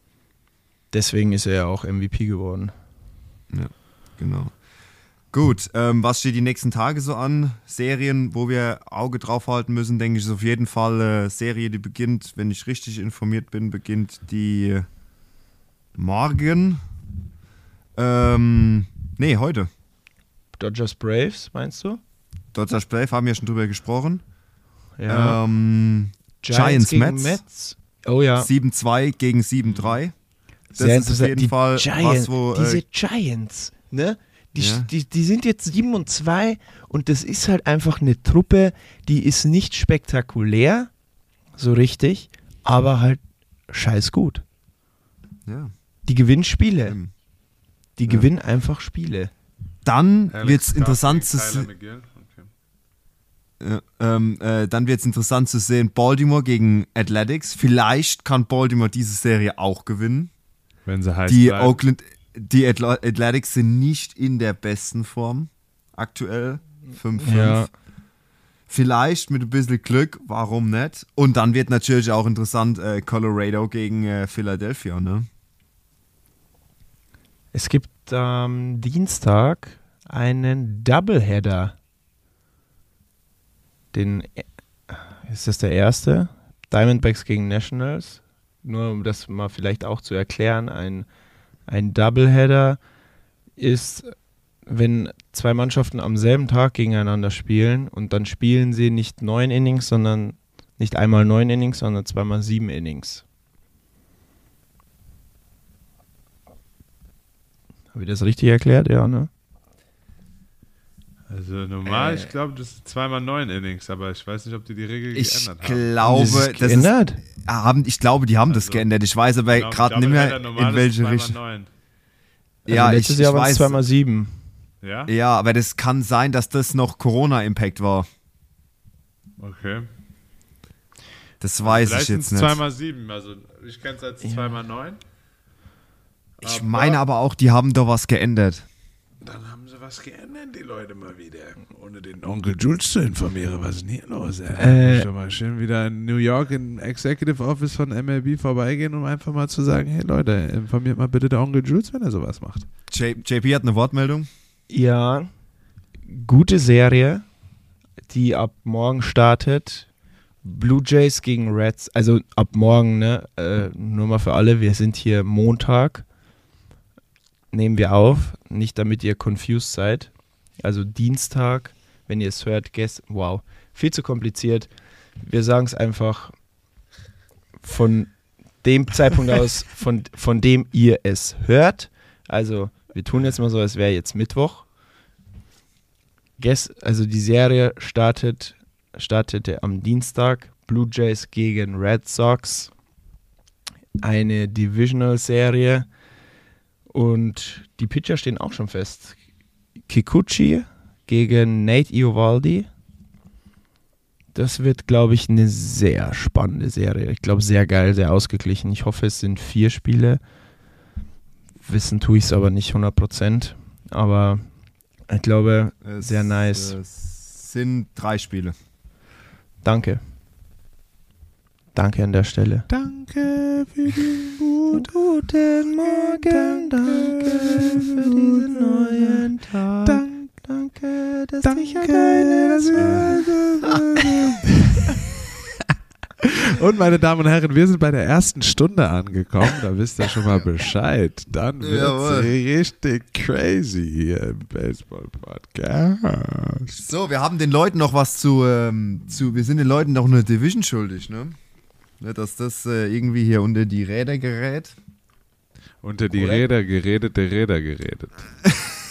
Deswegen ist er ja auch MVP geworden. Genau. Gut, ähm, was steht die nächsten Tage so an? Serien, wo wir Auge drauf halten müssen, denke ich, ist auf jeden Fall äh, Serie, die beginnt, wenn ich richtig informiert bin, beginnt die morgen. Ähm, nee, heute. Dodgers Braves, meinst du? Dodgers Brave haben wir schon drüber gesprochen. Ja. Ähm, Giants, gegen Mets. Oh ja. 7-2 gegen 7-3. Das Sehr ist auf jeden die Fall Giants, was, wo. diese Äh, Giants, ne? Die, Ja. die, die sind jetzt 7 und 2 und das ist halt einfach eine Truppe, die ist nicht spektakulär, so richtig, aber halt scheiß gut. ja, Die gewinnen Spiele. Die Ja. gewinnen einfach Spiele. Dann wird es interessant zu sehen. Okay. Ja, ähm, äh, dann wird es interessant zu sehen, Baltimore gegen Athletics. Vielleicht kann Baltimore diese Serie auch gewinnen. Wenn sie heiß Die bleiben. Oakland, die Athletics sind nicht in der besten Form aktuell. 5-5. Vielleicht mit ein bisschen Glück, warum nicht? Und dann wird natürlich auch interessant äh, Colorado gegen äh, Philadelphia, ne? Es gibt am Dienstag einen Doubleheader. Den ist das der erste? Diamondbacks gegen Nationals. Nur um das mal vielleicht auch zu erklären, ein, ein Doubleheader ist, wenn zwei Mannschaften am selben Tag gegeneinander spielen und dann spielen sie nicht neun Innings, sondern nicht einmal neun Innings, sondern zweimal sieben Innings. Habe ich das richtig erklärt? Ja, ne? Also normal, Äh. ich glaube, das ist zweimal neun Innings, aber ich weiß nicht, ob die die Regel Ich geändert haben. glaube, Ist es das ist, geändert? haben, ich glaube, die haben das Also, geändert. Ich weiß aber Genau, gerade nicht Doubleheader mehr, in ist welche Richtung. Ja, also ich, letztes ich Jahr waren es weiß. zweimal sieben. Ja? Ja, aber das kann sein, dass das noch Corona-Impact war. Okay. Das weiß Vielleicht ich sind jetzt es nicht. zweimal sieben. Also ich kenne es als zweimal neun. Ich meine aber auch, die haben da was geändert. Dann haben sie was geändert, die Leute mal wieder. Ohne den Onkel Jules zu informieren, was ist denn hier los? Äh. Doch mal schön wieder in New York im Executive Office von MLB vorbeigehen, um einfach mal zu sagen, hey Leute, informiert mal bitte der Onkel Jules, wenn er sowas macht. J JP hat eine Wortmeldung. Ja, gute Serie, die ab morgen startet. Blue Jays gegen Reds, also ab morgen, ne? Äh, nur mal für alle, wir sind hier Montag. Nehmen wir auf, nicht damit ihr confused seid. Also Dienstag, wenn ihr es hört, gest wow, viel zu kompliziert. Wir sagen es einfach von dem Zeitpunkt aus, von, von dem ihr es hört. Also, wir tun jetzt mal so, als wäre jetzt Mittwoch. Guess, also die Serie startet, startete am Dienstag. Blue Jays gegen Red Sox. Eine Divisional-Serie. Und die Pitcher stehen auch schon fest. Kikuchi gegen Nate Iovaldi. Das wird, glaube ich, eine sehr spannende Serie. Ich glaube, sehr geil, sehr ausgeglichen. Ich hoffe, es sind vier Spiele. wissen tue ich es aber nicht 100%. Aber ich glaube, Es, Sehr nice. Es sind drei Spiele. danke. Danke an der Stelle. Danke für den Mut. Guten Morgen, danke für diesen neuen Tag. Danke. Danke, dass Danke, dich an deine dass Und meine Damen und Herren, wir sind bei der ersten Stunde angekommen. Da wisst ihr schon mal Bescheid. Dann wird Jawohl. richtig crazy hier im Baseball-Podcast. So, wir haben den Leuten noch was zu, ähm, zu. Wir sind den Leuten noch eine Division schuldig, ne? Ne, Dass das äh, irgendwie hier unter die Räder gerät. Unter die Korrekt. Räder geredete Räder geredet.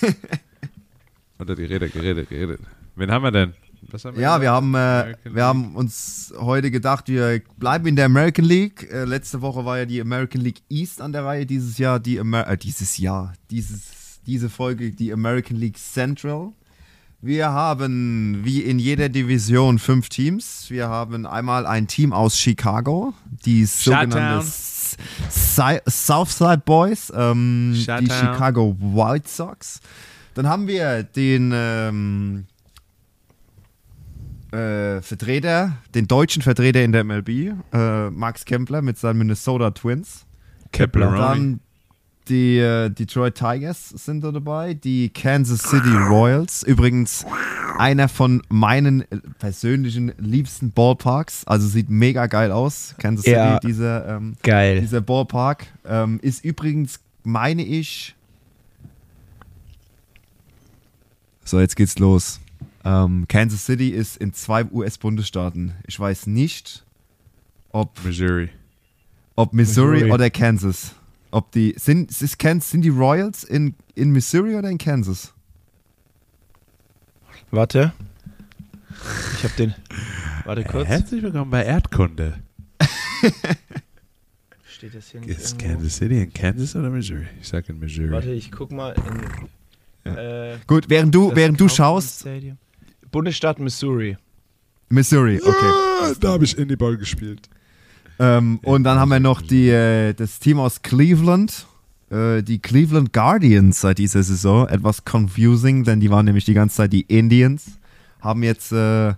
Unter die Räder geredet, geredet. Wen haben wir denn? Haben Ja, wir haben, äh, wir haben uns heute gedacht, wir bleiben in der American League. Äh, letzte Woche war ja die American League East an der Reihe. Dieses Jahr die Amer äh, dieses Jahr, dieses, diese Folge die American League Central. Wir haben wie in jeder Division fünf Teams. Wir haben einmal ein Team aus Chicago, die sogenannte Shutdown. S- Si- Southside Boys, ähm, die. Chicago White Sox. Dann haben wir den ähm, äh, Vertreter, den deutschen Vertreter in der MLB, äh, Max Kempler mit seinen Minnesota Twins. Kepler. Dann die äh, Detroit Tigers sind da dabei, die Kansas City Royals. Übrigens einer von meinen äh, persönlichen liebsten Ballparks. Also sieht mega geil aus. Kansas City, Ja. dieser, ähm, Geil. dieser Ballpark. Ähm, ist übrigens, meine ich. So, jetzt geht's los. Ähm, Kansas City ist in zwei US-Bundesstaaten. Ich weiß nicht, ob Missouri. ob Missouri, Missouri. oder Kansas. Ob die sind, ist Kansas, sind die Royals in, in Missouri oder in Kansas? Warte. Ich hab den. Warte kurz. Herzlich willkommen bei Erdkunde. Steht das hier nicht Ist irgendwo? Kansas City in Kansas oder Missouri? Ich sag in Missouri. Warte, ich guck mal in. Äh, Gut, während du während du schaust, Stadium. Bundesstaat Missouri. Missouri, okay. Ah, da habe ich Indie-Ball gespielt. Ähm, und dann haben wir noch die, äh, das Team aus Cleveland, äh, die Cleveland Guardians seit dieser Saison. Etwas confusing, denn die waren nämlich die ganze Zeit die Indians. Haben jetzt, äh,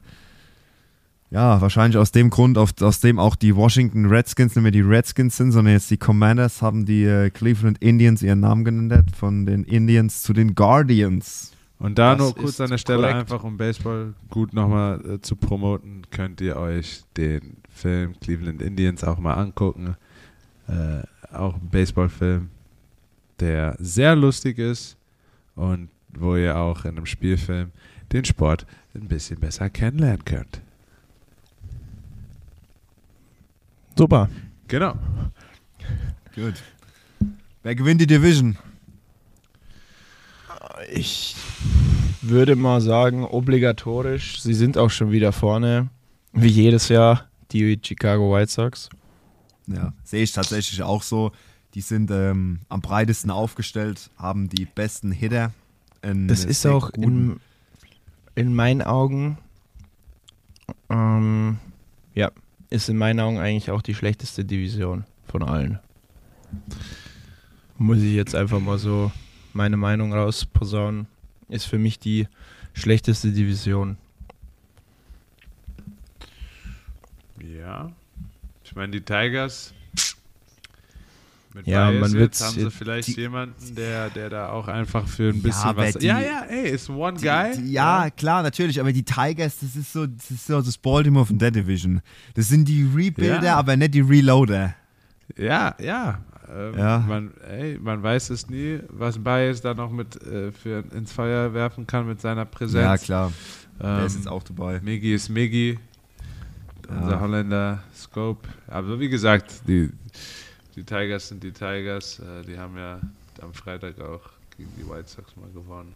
ja, wahrscheinlich aus dem Grund, auf, aus dem auch die Washington Redskins nicht mehr die Redskins sind, sondern jetzt die Commanders, haben die äh, Cleveland Indians ihren Namen genannt, von den Indians zu den Guardians. Und da Das nur kurz an der Stelle korrekt. einfach, um Baseball gut nochmal äh, zu promoten, könnt ihr euch den Film Cleveland Indians auch mal angucken. Äh, auch ein Baseballfilm, der sehr lustig ist und wo ihr auch in einem Spielfilm den Sport ein bisschen besser kennenlernen könnt. Super. Genau. Gut. Wer gewinnt die Division? Ich würde mal sagen, obligatorisch. Sie sind auch schon wieder vorne. Wie jedes Jahr die Chicago White Sox. Ja, sehe ich tatsächlich auch so. Die sind ähm, am breitesten aufgestellt, haben die besten Hitter. Das ist auch in, in meinen Augen, ähm, ja, ist in meinen Augen eigentlich auch die schlechteste Division von allen. Muss ich jetzt einfach mal so meine Meinung rausposaunen. Ist für mich die schlechteste Division. Ja. Ich meine, die Tigers. Mit Ja, Bias man jetzt haben sie vielleicht die- jemanden, der, der da auch einfach für ein Ja, bisschen aber was. die- ja, ja, ey, ist one Die- guy. Die, ja, klar, natürlich, aber die Tigers, das ist so das, ist so das Baltimore von der Division. Das sind die Rebuilder, Ja. aber nicht die Reloader. Ja, ja. Ähm, Ja. Man, ey, man weiß es nie, was Bias da noch mit äh, für ins Feuer werfen kann mit seiner Präsenz. Ja, klar. Ähm, Der ist jetzt auch dabei. Miggy ist Miggy. Unser Ja. Holländer Scope. Aber wie gesagt, die, die Tigers sind die Tigers. Äh, die haben ja am Freitag auch gegen die White Sox mal gewonnen.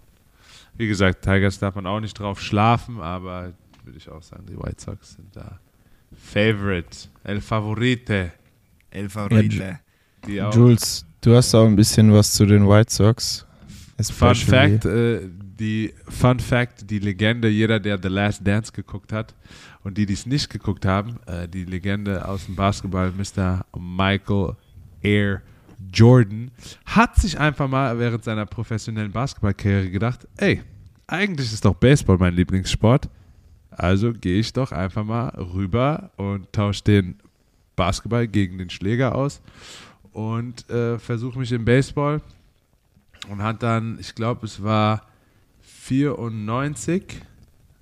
Wie gesagt, Tigers darf man auch nicht drauf schlafen, aber würde ich auch sagen, die White Sox sind da Favorite, El Favorite. El Favorite. Die auch Jules, du hast auch ein bisschen was zu den White Sox. Fun Especially- Fact, äh, die Fun Fact, die Legende, jeder, der The Last Dance geguckt hat und die, die es nicht geguckt haben, äh, die Legende aus dem Basketball, Mr. Michael Air Jordan, hat sich einfach mal während seiner professionellen Basketballkarriere gedacht, ey, eigentlich ist doch Baseball mein Lieblingssport. Also gehe ich doch einfach mal rüber und tausche den Basketball gegen den Schläger aus und äh, versuche mich im Baseball. Und hat dann, ich glaube, es war 94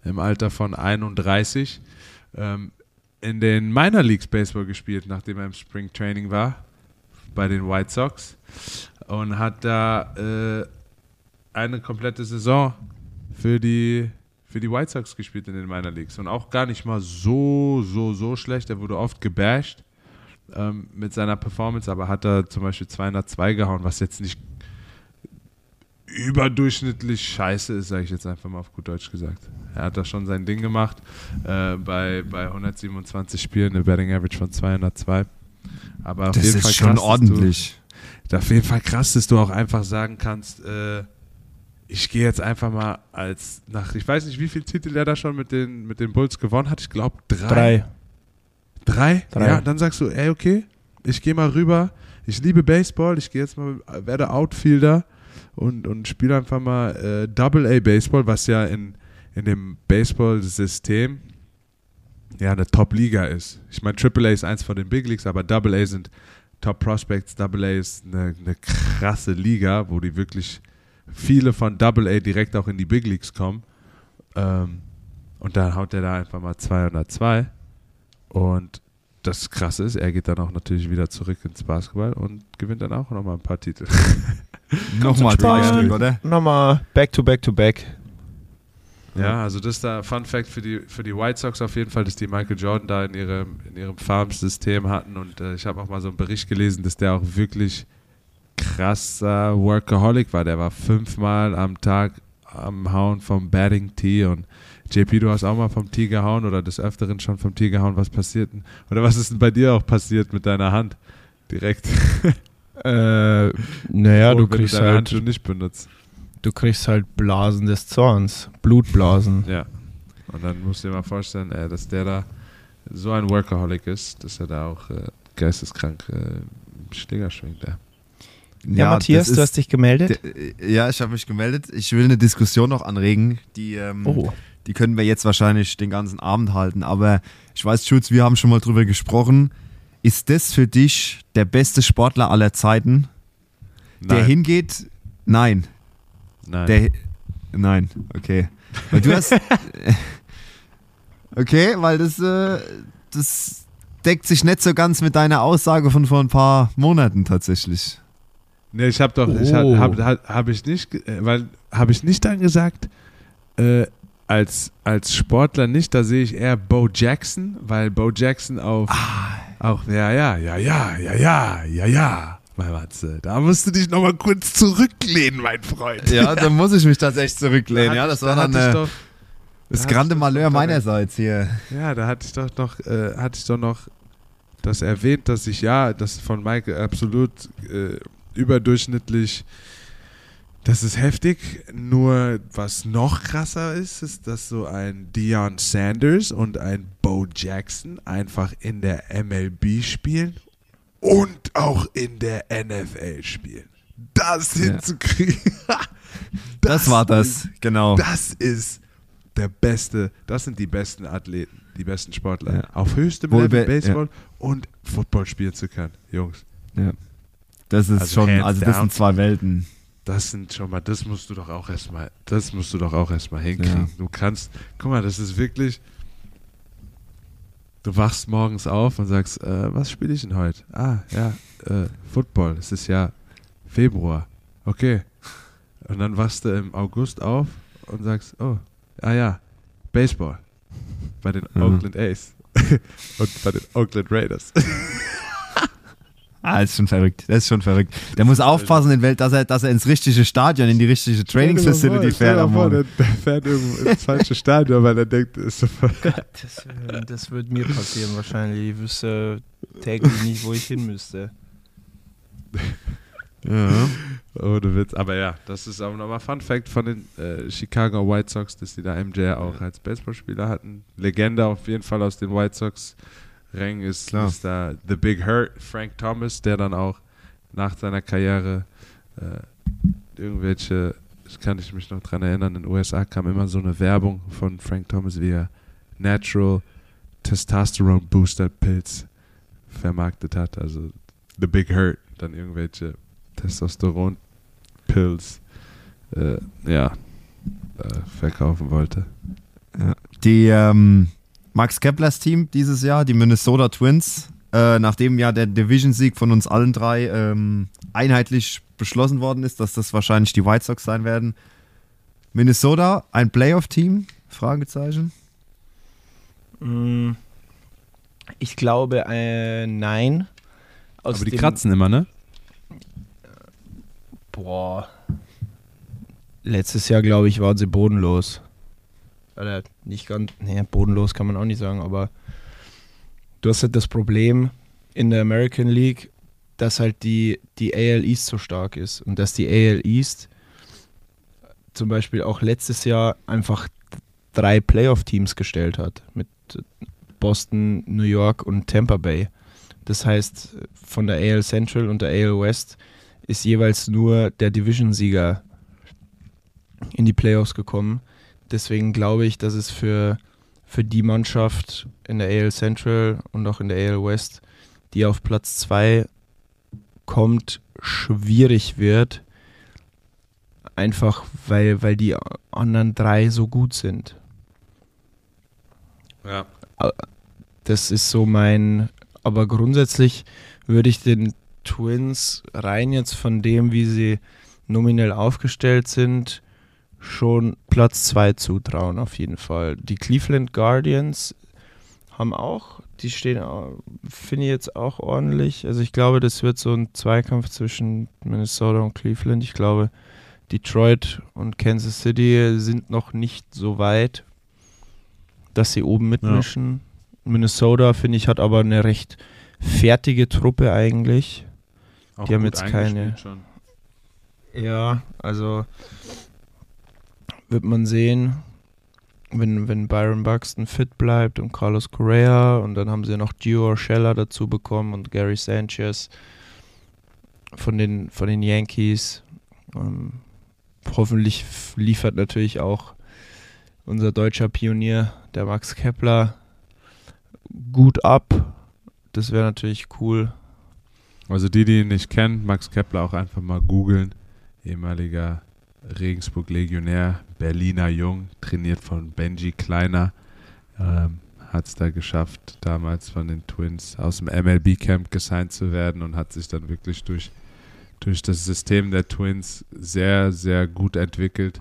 im Alter von 31 ähm, in den Minor Leagues Baseball gespielt, nachdem er im Spring Training war bei den White Sox und hat da äh, eine komplette Saison für die für die White Sox gespielt in den Minor Leagues und auch gar nicht mal so so so schlecht. Er wurde oft gebasht ähm, mit seiner Performance, aber hat er zum Beispiel 202 gehauen, was jetzt nicht überdurchschnittlich scheiße ist, sage ich jetzt einfach mal auf gut Deutsch gesagt. Er hat da schon sein Ding gemacht. Äh, bei, bei 127 Spielen eine Betting Average von 202. Aber auf Das jeden ist Fall schon krass, ordentlich. Dass du, auf jeden Fall krass, dass du auch einfach sagen kannst, äh, ich gehe jetzt einfach mal als nach, ich weiß nicht, wie viel Titel er da schon mit den, mit den Bulls gewonnen hat. Ich glaube drei. Drei. Drei? Drei. Ja, dann sagst du, ey, okay, ich gehe mal rüber. Ich liebe Baseball, ich gehe jetzt mal, werde Outfielder und, und spiele einfach mal äh, Double A Baseball, was ja in, in dem Baseball-System ja eine Top-Liga ist. Ich meine, Triple A ist eins von den Big Leagues, aber Double A sind Top Prospects. Double A ist eine, eine krasse Liga, wo die wirklich viele von Double A direkt auch in die Big Leagues kommen. Ähm, und dann haut er da einfach mal 202. Und das Krasse ist, er geht dann auch natürlich wieder zurück ins Basketball und gewinnt dann auch nochmal ein paar Titel. Nochmal drei. Stück, oder? Nochmal back to back to back. Ja, also das ist da Fun Fact für die, für die White Sox auf jeden Fall, dass die Michael Jordan da in ihrem, in ihrem Farm-System hatten und äh, ich habe auch mal so einen Bericht gelesen, dass der auch wirklich krasser Workaholic war. Der war fünfmal am Tag am Hauen vom Batting Tee und JP, du hast auch mal vom Tee gehauen oder des Öfteren schon vom Tee gehauen. Was passiert denn? Oder was ist denn bei dir auch passiert mit deiner Hand? Direkt. Äh, naja, du kriegst deine halt, Handschuhe nicht benutzt. du kriegst halt Blasen des Zorns, Blutblasen. Ja. Und dann musst du dir mal vorstellen, äh, dass der da so ein Workaholic ist, dass er da auch äh, geisteskrank äh, Schläger schwingt. Ja. Ja, Matthias, das du hast dich gemeldet. Äh, Ja, ich habe mich gemeldet. Ich will eine Diskussion noch anregen, die, ähm, Oh, die können wir jetzt wahrscheinlich den ganzen Abend halten. Aber ich weiß, Schutz, wir haben schon mal drüber gesprochen. Ist das für dich der beste Sportler aller Zeiten, der Nein, hingeht? Nein. nein. Der, nein, okay. Weil du hast. okay, weil das, äh, das deckt sich nicht so ganz mit deiner Aussage von vor ein paar Monaten tatsächlich. nee, ich habe doch, ich Oh. habe hab, hab ich nicht, äh, weil habe ich nicht dann gesagt, äh, als, als Sportler nicht, da sehe ich eher Bo Jackson, weil Bo Jackson auf, auch, ja, ja, ja, ja, ja, ja, ja, ja, mein Matze, da musst du dich nochmal kurz zurücklehnen, mein Freund. Ja, da muss ich mich tatsächlich zurücklehnen. Da Ja, das ich- war da dann äh, doch, das hatte grande Malheur meinerseits hier. Ja, da hatte ich doch noch, äh, hatte ich doch noch das erwähnt, dass ich ja, das von Michael absolut äh, überdurchschnittlich, das ist heftig. Nur was noch krasser ist, ist, dass so ein Deion Sanders und ein Bo Jackson einfach in der MLB spielen und auch in der NFL spielen. Das Ja. hinzukriegen. Das, war das, ist genau. das ist der beste, das sind die besten Athleten, die besten Sportler. Ja. Auf höchstem Level be- Baseball und Football spielen zu können. Jungs, Das ist Also schon, also das down. sind zwei Welten. Das sind schon mal, das musst du doch auch erstmal, das musst du doch auch erstmal hinkriegen. Ja. Du kannst, guck mal, das ist wirklich, du wachst morgens auf und sagst, äh, was spiele ich denn heute? Ah, ja, äh, Football, es ist ja Februar. Okay. Und dann wachst du im August auf und sagst, oh, ah ja, Baseball. Bei den Mhm. Oakland A's. und bei den Oakland Raiders. Ah, das ist schon verrückt. Das ist schon verrückt. Der muss aufpassen, in Welt, dass er, dass er ins richtige Stadion, in die richtige Trainingsfacility fährt. am Morgen. der fährt irgendwo ins falsche Stadion, weil er denkt, ist so das, das wird mir passieren wahrscheinlich. Ich wüsste täglich nicht, wo ich hin müsste. Ja. Ohne Witz. Aber ja, das ist auch nochmal Fun Fact von den äh, Chicago White Sox, dass die da MJ auch als Baseballspieler hatten. Legende auf jeden Fall aus den White Sox Rängen ist, Klar. ist da The Big Hurt, Frank Thomas, der dann auch nach seiner Karriere äh, irgendwelche, kann ich mich noch dran erinnern, in den USA kam immer so eine Werbung von Frank Thomas, wie er Natural Testosterone Booster Pills vermarktet hat. Also The Big Hurt, dann irgendwelche Testosteron Pills, äh, ja, äh, verkaufen wollte. Die ähm, Max Keplers Team dieses Jahr, die Minnesota Twins, äh, nachdem ja der Division-Sieg von uns allen drei ähm, einheitlich beschlossen worden ist, dass das wahrscheinlich die White Sox sein werden. Minnesota, ein Playoff-Team? Fragezeichen. Mm, Ich glaube, äh, nein. Aus Aber die dem- kratzen immer, ne? Boah. Letztes Jahr, glaube ich, waren sie bodenlos. Oder nicht ganz, nee, bodenlos kann man auch nicht sagen, aber du hast halt das Problem in der American League, dass halt die, die AL East so stark ist und dass die AL East zum Beispiel auch letztes Jahr einfach drei Playoff-Teams gestellt hat mit Boston, New York und Tampa Bay. Das heißt, von der AL Central und der AL West ist jeweils nur der Division-Sieger in die Playoffs gekommen. Deswegen glaube ich, dass es für, für die Mannschaft in der AL Central und auch in der AL West, die auf Platz 2 kommt, schwierig wird. Einfach weil, weil die anderen drei so gut sind. Ja. Das ist so mein. Aber grundsätzlich würde ich den Twins rein jetzt von dem, wie sie nominell aufgestellt sind, schon Platz 2 zutrauen, auf jeden Fall. Die Cleveland Guardians haben auch, die stehen, finde ich jetzt auch ordentlich. Also ich glaube, das wird so ein Zweikampf zwischen Minnesota und Cleveland. Ich glaube, Detroit und Kansas City sind noch nicht so weit, dass sie oben mitmischen. Minnesota, finde ich, hat aber eine recht fertige Truppe eigentlich. Auch Die haben jetzt keine- Schon. Ja, also wird man sehen, wenn, wenn Byron Buxton fit bleibt und Carlos Correa und dann haben sie noch Gio Urshela dazu bekommen und Gary Sanchez von den, von den Yankees. Ähm, hoffentlich liefert natürlich auch unser deutscher Pionier, der Max Kepler, gut ab. Das wäre natürlich cool. Also die, die ihn nicht kennen, Max Kepler auch einfach mal googeln. Ehemaliger Regensburg-Legionär, Berliner Jung, trainiert von Benji Kleiner. Ähm, hat es da geschafft, damals von den Twins aus dem MLB-Camp gesigned zu werden und hat sich dann wirklich durch, durch das System der Twins sehr, sehr gut entwickelt.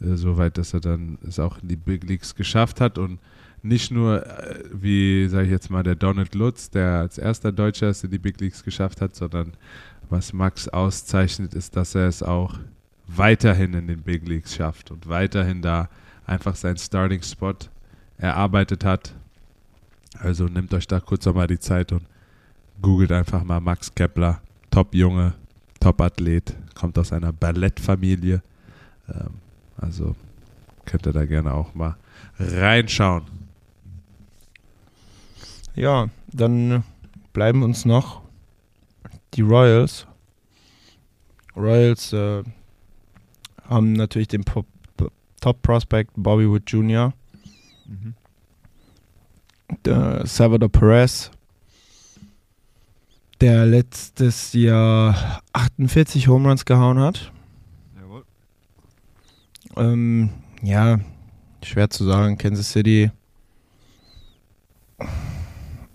Äh, Soweit, dass er dann es auch in die Big Leagues geschafft hat und nicht nur, äh, wie sage ich jetzt mal, der Donald Lutz, der als erster Deutscher es in die Big Leagues geschafft hat, sondern was Max auszeichnet, ist, dass er es auch weiterhin in den Big Leagues schafft und weiterhin da einfach seinen Starting Spot erarbeitet hat. Also nehmt euch da kurz nochmal die Zeit und googelt einfach mal Max Kepler, Top-Junge, Top-Athlet, kommt aus einer Ballettfamilie. Ähm, also könnt ihr da gerne auch mal reinschauen. Ja, dann bleiben uns noch die Royals. Royals äh, haben natürlich den Pop Top Prospect Bobby Wood Jr., der Salvador Perez, der letztes Jahr 48 Home Runs gehauen hat. Jawohl. Ähm, ja, schwer zu sagen. Kansas City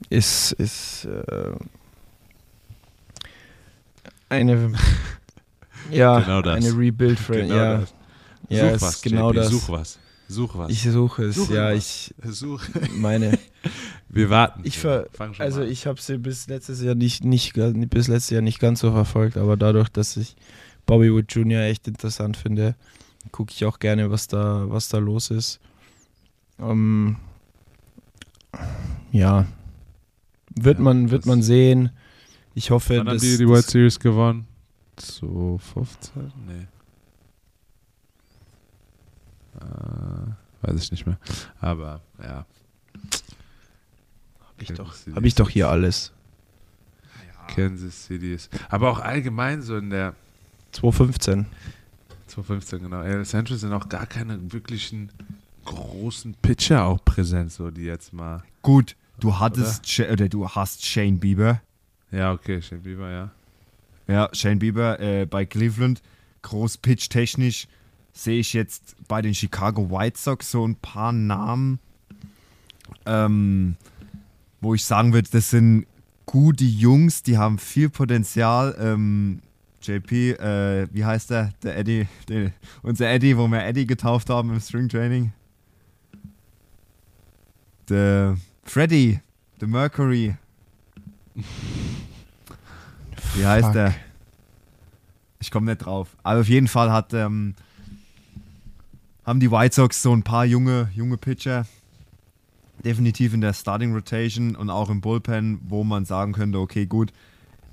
ist, ist äh, eine, ja, Genau das. eine Rebuild für Genau ja, das. ja, Such ist was, genau JP, das. Such was. Such was. Ich suche es, Suche ja, was. ich Such. meine, Wir warten. ich ver, Fang schon also mal an. ich habe sie bis letztes Jahr nicht, nicht, bis letztes Jahr nicht ganz so verfolgt, aber dadurch, dass ich Bobby Wood Jr. echt interessant finde, gucke ich auch gerne, was da, was da los ist. Ähm, ja, wird Ja, man, wird man sehen. Ich hoffe, Wann haben dass, die die dass- World Series gewonnen? 2015? Nee. Äh, weiß ich nicht mehr. Aber ja. hab ich doch, hab ich doch hier alles. Kansas City ist. Aber auch allgemein so in der 215. 2015, genau. Ja, Angeles sind auch gar keine wirklichen großen Pitcher auch präsent, so die jetzt mal. Gut, du hattest Sha- oder du hast Shane Bieber. Ja, okay, Shane Bieber, ja. Ja, Shane Bieber äh, bei Cleveland. Groß pitch technisch sehe ich jetzt bei den Chicago White Sox so ein paar Namen, ähm, wo ich sagen würde, das sind gute Jungs, die haben viel Potenzial. Ähm, JP, äh, wie heißt der? Der Eddie, der, unser Eddie, wo wir Eddie getauft haben im String Training. Der Freddy, der Mercury. Wie heißt Fuck. der? Ich komme nicht drauf. Aber auf jeden Fall hat, ähm, haben die White Sox so ein paar junge, junge Pitcher. Definitiv in der Starting Rotation und auch im Bullpen, wo man sagen könnte, okay, gut,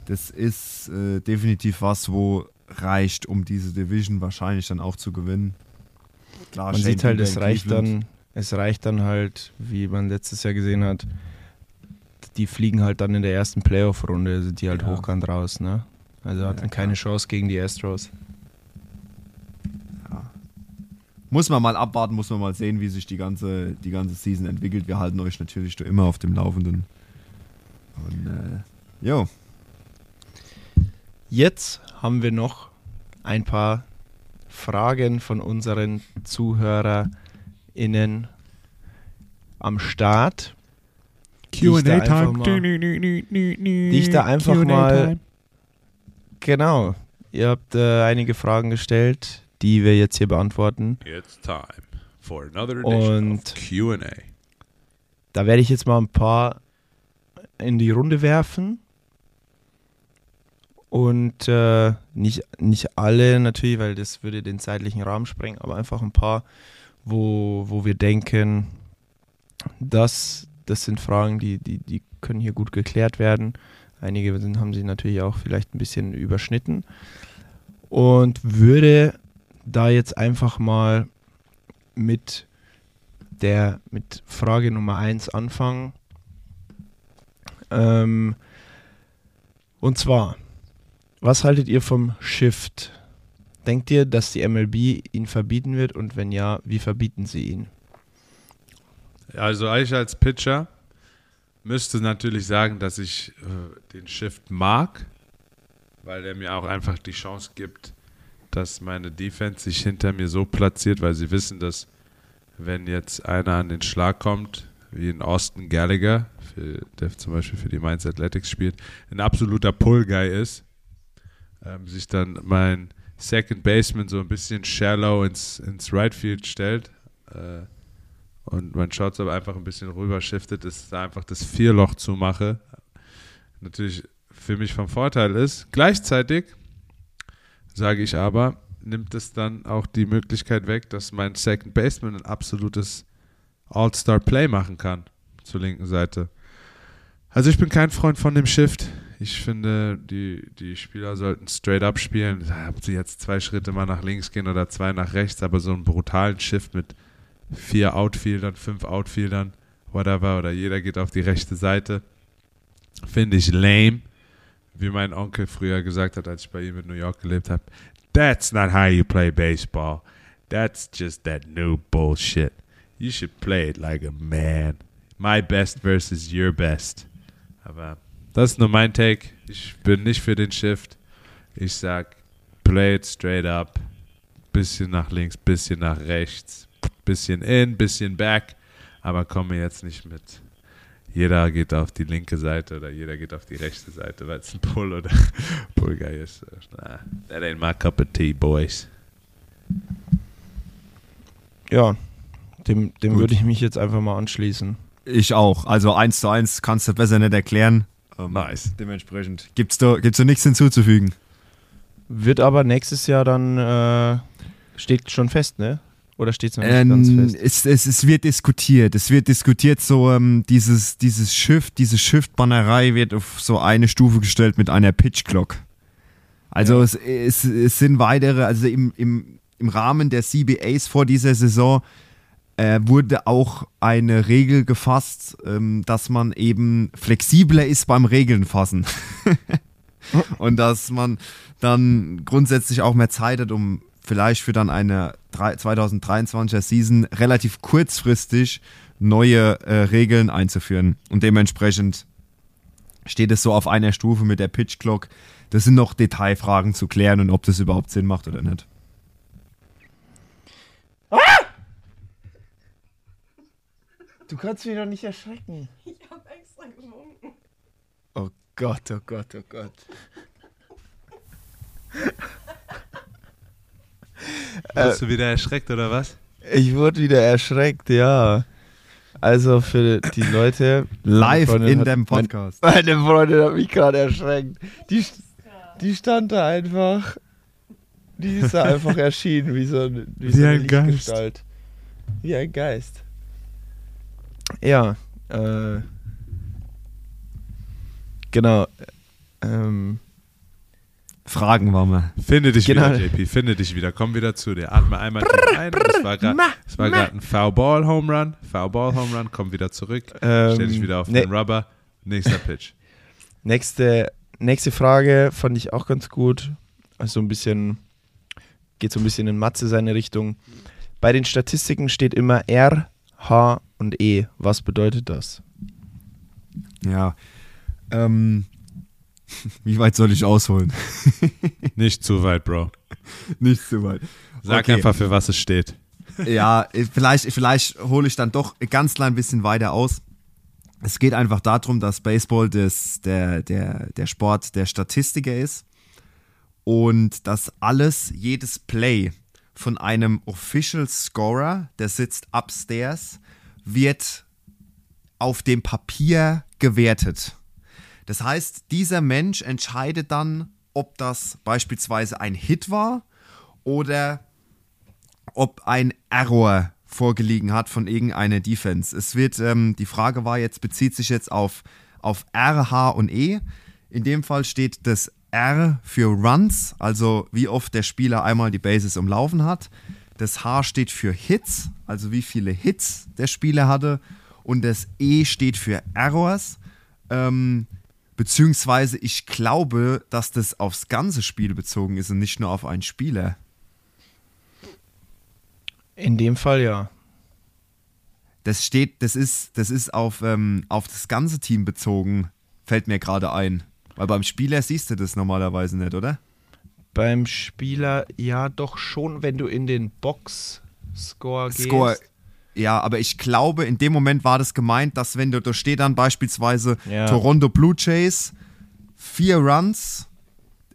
das ist äh, definitiv was, wo reicht, um diese Division wahrscheinlich dann auch zu gewinnen. Klar, Man Shane sieht halt, es reicht dann, es reicht dann halt, wie man letztes Jahr gesehen hat, die fliegen halt dann in der ersten Playoff-Runde, sind die halt Ja. hochkant raus, ne? Also hatten Ja, keine. Chance gegen die Astros. Muss man mal abwarten, muss man mal sehen, wie sich die ganze, die ganze Season entwickelt. Wir halten euch natürlich immer auf dem Laufenden. Und, äh, jo. Jetzt haben wir noch ein paar Fragen von unseren ZuhörerInnen am Start. Mal- die ich da einfach mal- Genau. Ihr habt äh, einige Fragen gestellt, die wir jetzt hier beantworten. It's time for another edition of of Q&A. Da werde ich jetzt mal ein paar in die Runde werfen. Und äh, nicht, nicht alle natürlich, weil das würde den zeitlichen Rahmen sprengen, aber einfach ein paar, wo, wo wir denken, das, das sind Fragen, die, die, die können hier gut geklärt werden. Einige sind, haben sich natürlich auch vielleicht ein bisschen überschnitten. Und würde da jetzt einfach mal mit der mit Frage Nummer 1 anfangen. Ähm, und zwar, was haltet ihr vom Shift? Denkt ihr, dass die MLB ihn verbieten wird und wenn ja, wie verbieten sie ihn? Also ich als Pitcher müsste natürlich sagen, dass ich äh, den Shift mag, weil er mir auch einfach die Chance gibt, dass meine Defense sich hinter mir so platziert, weil sie wissen, dass wenn jetzt einer an den Schlag kommt, wie ein Austin Gallagher, für, der zum Beispiel für die Mainz Athletics spielt, ein absoluter Pull-Guy ist, ähm, sich dann mein Second Baseman so ein bisschen shallow ins, ins Right Field stellt äh, und mein Shortstop einfach ein bisschen rüber shiftet, ist da einfach das Vierloch zumache. Natürlich für mich vom Vorteil ist. Gleichzeitig sage ich aber, nimmt es dann auch die Möglichkeit weg, dass mein Second Baseman ein absolutes All-Star-Play machen kann zur linken Seite. Also ich bin kein Freund von dem Shift. Ich finde, die, die Spieler sollten straight up spielen. Ob sie jetzt zwei Schritte mal nach links gehen oder zwei nach rechts, aber so einen brutalen Shift mit vier Outfieldern, fünf Outfieldern, whatever, oder jeder geht auf die rechte Seite, finde ich lame. Wie mein Onkel früher gesagt hat, als ich bei ihm in New York gelebt habe, that's not how you play baseball. That's just that new bullshit. You should play it like a man. My best versus your best. Aber das ist nur mein Take. Ich bin nicht für den Shift. Ich sag, play it straight up. Bisschen nach links, bisschen nach rechts. Bisschen in, bisschen back. Aber komme jetzt nicht mit. Jeder geht auf die linke Seite oder jeder geht auf die rechte Seite, weil es ein Pull oder Pull-Guy ist. Nah, that ain't my cup of tea, boys. Ja, dem, dem würde ich mich jetzt einfach mal anschließen. Ich auch. Also eins zu eins kannst du besser nicht erklären. Ähm, Nice. Dementsprechend gibt's da, gibt's da nichts hinzuzufügen. Wird aber nächstes Jahr dann, äh, steht schon fest, ne? Oder steht es noch nicht ganz Ähm, fest? es, es, es wird diskutiert. Es wird diskutiert, so ähm, dieses, dieses Shift, diese Shift-Bannerei wird auf so eine Stufe gestellt mit einer Pitch-Clock. Also es, es, es sind weitere, also im, im, im Rahmen der CBAs vor dieser Saison äh, wurde auch eine Regel gefasst, ähm, dass man eben flexibler ist beim Regeln fassen. und dass man dann grundsätzlich auch mehr Zeit hat, um vielleicht für dann eine 2023er Season relativ kurzfristig neue äh, Regeln einzuführen. Und dementsprechend steht es so auf einer Stufe mit der Pitch Clock. Das sind noch Detailfragen zu klären und ob das überhaupt Sinn macht oder nicht. Du kannst mich doch nicht erschrecken. Ich hab extra gewunken. Oh Gott, oh Gott, oh Gott. Bist du wieder erschreckt oder was? Ich wurde wieder erschreckt, ja. Also für die Leute. Live meine in hat- dem Podcast. Meine Freundin hat mich gerade erschreckt. Die, die stand da einfach. Die ist da einfach erschienen, wie so, ein- wie so Wie eine ein Geist. Lichtgestalt. Wie ein Geist. Ja, äh. Genau. Ähm, Fragen waren wir. Finde dich Genau. wieder, JP. Finde dich wieder. Komm wieder zu dir. Atme einmal tief ein. Es war grad- es war gerade ein Foul-Ball Home Run. Foul-Ball Home Run. Komm wieder zurück. ähm, Stell dich wieder auf ne- den Rubber. Nächster Pitch. Nächste, nächste Frage fand ich auch ganz gut. Also ein bisschen, geht so ein bisschen in Matze seine Richtung. Bei den Statistiken steht immer R, H und E. Was bedeutet das? Ja. Ähm, wie weit soll ich ausholen? Nicht zu weit, Bro. Nicht zu weit. Sag Okay. einfach, für was es steht. Ja, vielleicht, vielleicht hole ich dann doch ein ganz klein bisschen weiter aus. Es geht einfach darum, dass Baseball das, der, der, der Sport der Statistiker ist und dass alles, jedes Play von einem Official Scorer, der sitzt upstairs, wird auf dem Papier gewertet. Das heißt, dieser Mensch entscheidet dann, ob das beispielsweise ein Hit war oder ob ein Error vorgelegen hat von irgendeiner Defense. Es wird, ähm, die Frage war jetzt, bezieht sich jetzt auf, auf R, H und E. In dem Fall steht das R für Runs, also wie oft der Spieler einmal die Bases umlaufen hat. Das H steht für Hits, also wie viele Hits der Spieler hatte. Und das E steht für Errors. Ähm, beziehungsweise ich glaube, dass das aufs ganze Spiel bezogen ist und nicht nur auf einen Spieler. In dem Fall ja. Das steht, das ist, das ist auf, ähm, auf das ganze Team bezogen, fällt mir gerade ein. Weil beim Spieler siehst du das normalerweise nicht, oder? Beim Spieler ja doch schon, wenn du in den Box-Score gehst. Score. Ja, aber ich glaube, in dem Moment war das gemeint, dass wenn du, da steht dann beispielsweise Ja. Toronto Blue Jays, vier Runs,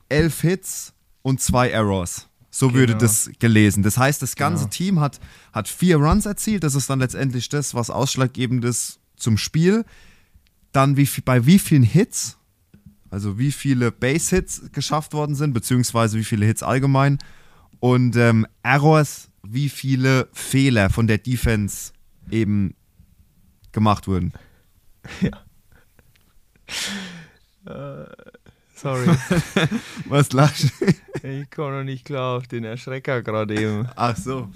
elf Hits und zwei Errors. So würde Genau. das gelesen. Das heißt, das ganze Genau. Team hat, hat vier Runs erzielt. Das ist dann letztendlich das, was ausschlaggebend ist zum Spiel. Dann wie, bei wie vielen Hits, also wie viele Base-Hits geschafft worden sind, beziehungsweise wie viele Hits allgemein. Und ähm, Errors, wie viele Fehler von der Defense eben gemacht wurden. Sorry, Was lachst du? ich komme noch nicht klar auf den Erschrecker gerade eben. Ach so.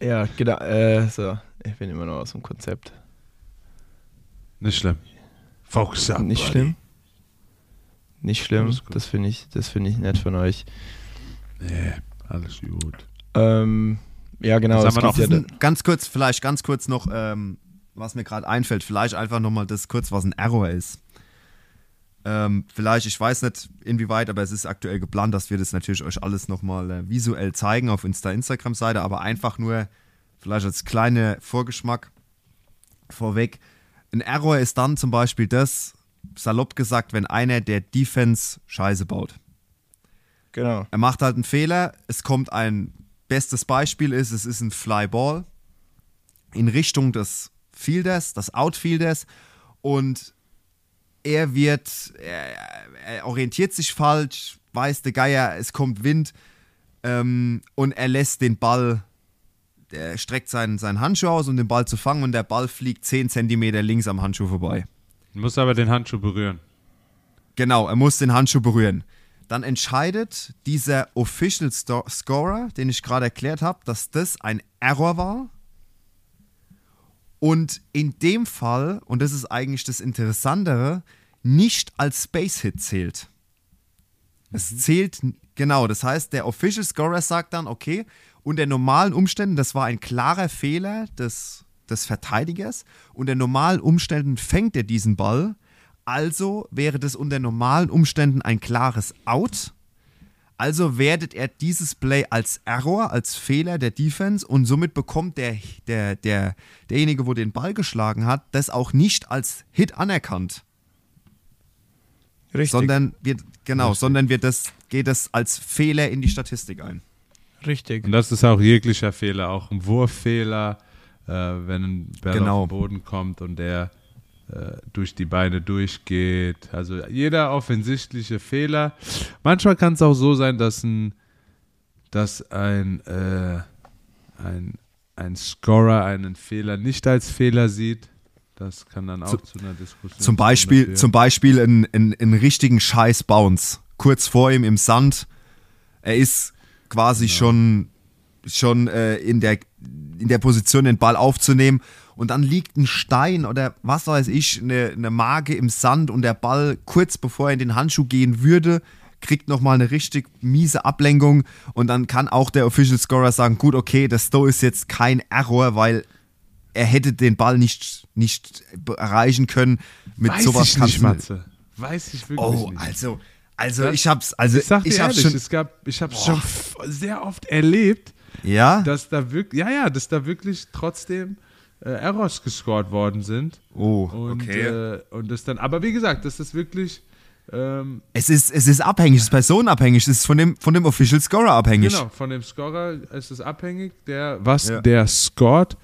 Ja, genau. Äh, so, ich bin immer noch aus dem Konzept. Nicht schlimm. Focus up. Nicht buddy. schlimm. Nicht schlimm. Das finde ich, das finde ich nett von euch. Nee, alles gut. Ähm, ja, genau. Gibt noch? ja Ganz kurz, vielleicht ganz kurz noch, ähm, was mir gerade einfällt. Vielleicht einfach nochmal das kurz, was ein Error ist. Ähm, vielleicht, ich weiß nicht inwieweit, aber es ist aktuell geplant, dass wir das natürlich euch alles nochmal äh, visuell zeigen auf Insta Instagram-Seite, aber einfach nur vielleicht als kleiner Vorgeschmack vorweg. Ein Error ist dann zum Beispiel das, salopp gesagt, wenn einer der Defense Scheiße baut. Genau. Er macht halt einen Fehler. Es kommt ein bestes Beispiel ist, es ist ein Fly Ball in Richtung des Fielders, des Outfielders und er wird, er, er orientiert sich falsch, weiß der Geier, es kommt Wind ähm, und er lässt den Ball, er streckt seinen, seinen Handschuh aus, um den Ball zu fangen und der Ball fliegt 10 Zentimeter links am Handschuh vorbei. Du musst aber den Handschuh berühren. Genau, er muss den Handschuh berühren. Dann entscheidet dieser Official Scorer, den ich gerade erklärt habe, dass das ein Error war. und in dem Fall, und das ist eigentlich das Interessantere, nicht als Space Hit zählt. Es zählt, genau, das heißt, der Official Scorer sagt dann, okay, unter normalen Umständen, das war ein klarer Fehler des, des Verteidigers, unter normalen Umständen fängt er diesen Ball, also wäre das unter normalen Umständen ein klares Out. Also wertet er dieses Play als Error, als Fehler der Defense und somit bekommt der, der, der, derjenige, wo den Ball geschlagen hat, das auch nicht als Hit anerkannt Richtig. sondern wird genau, sondern wird das geht es als Fehler in die Statistik ein. Richtig. Und das ist auch jeglicher Fehler, auch ein Wurffehler, äh, wenn ein Ball Genau. auf den Boden kommt und der durch die Beine durchgeht. Also jeder offensichtliche Fehler. Manchmal kann es auch so sein, dass ein, dass ein, äh, ein, ein Scorer einen Fehler nicht als Fehler sieht. Das kann dann auch Zu- zu, einer Diskussion Zum Beispiel, führen. zum Beispiel einen, einen, einen richtigen Scheiß Bounce. Kurz vor ihm im Sand. Er ist quasi schon, schon äh, in, der, in der Position, den Ball aufzunehmen. Und dann liegt ein Stein oder was weiß ich, eine, eine Marke im Sand und der Ball kurz bevor er in den Handschuh gehen würde, kriegt nochmal eine richtig miese Ablenkung und dann kann auch der Official Scorer sagen, gut, okay, das Stow ist jetzt kein Error, weil er hätte den Ball nicht, nicht erreichen können. Mit Weiß sowas ich kannst nicht, Matze. Weiß ich wirklich Oh, nicht. also, also Das- ich hab's, also ich sag dir ich hab's ehrlich, schon, es gab, ich habe schon f- sehr oft erlebt, ja, dass da wirklich, ja, ja, dass da wirklich trotzdem äh, Errors gescored worden sind. oh, Und, okay. äh, und das dann, aber wie gesagt, das ist wirklich, ähm, es ist, es ist abhängig, es ist personenabhängig, es ist von dem, von dem Official Scorer abhängig. genau, von dem Scorer ist es abhängig. Der, was Ja. der scored,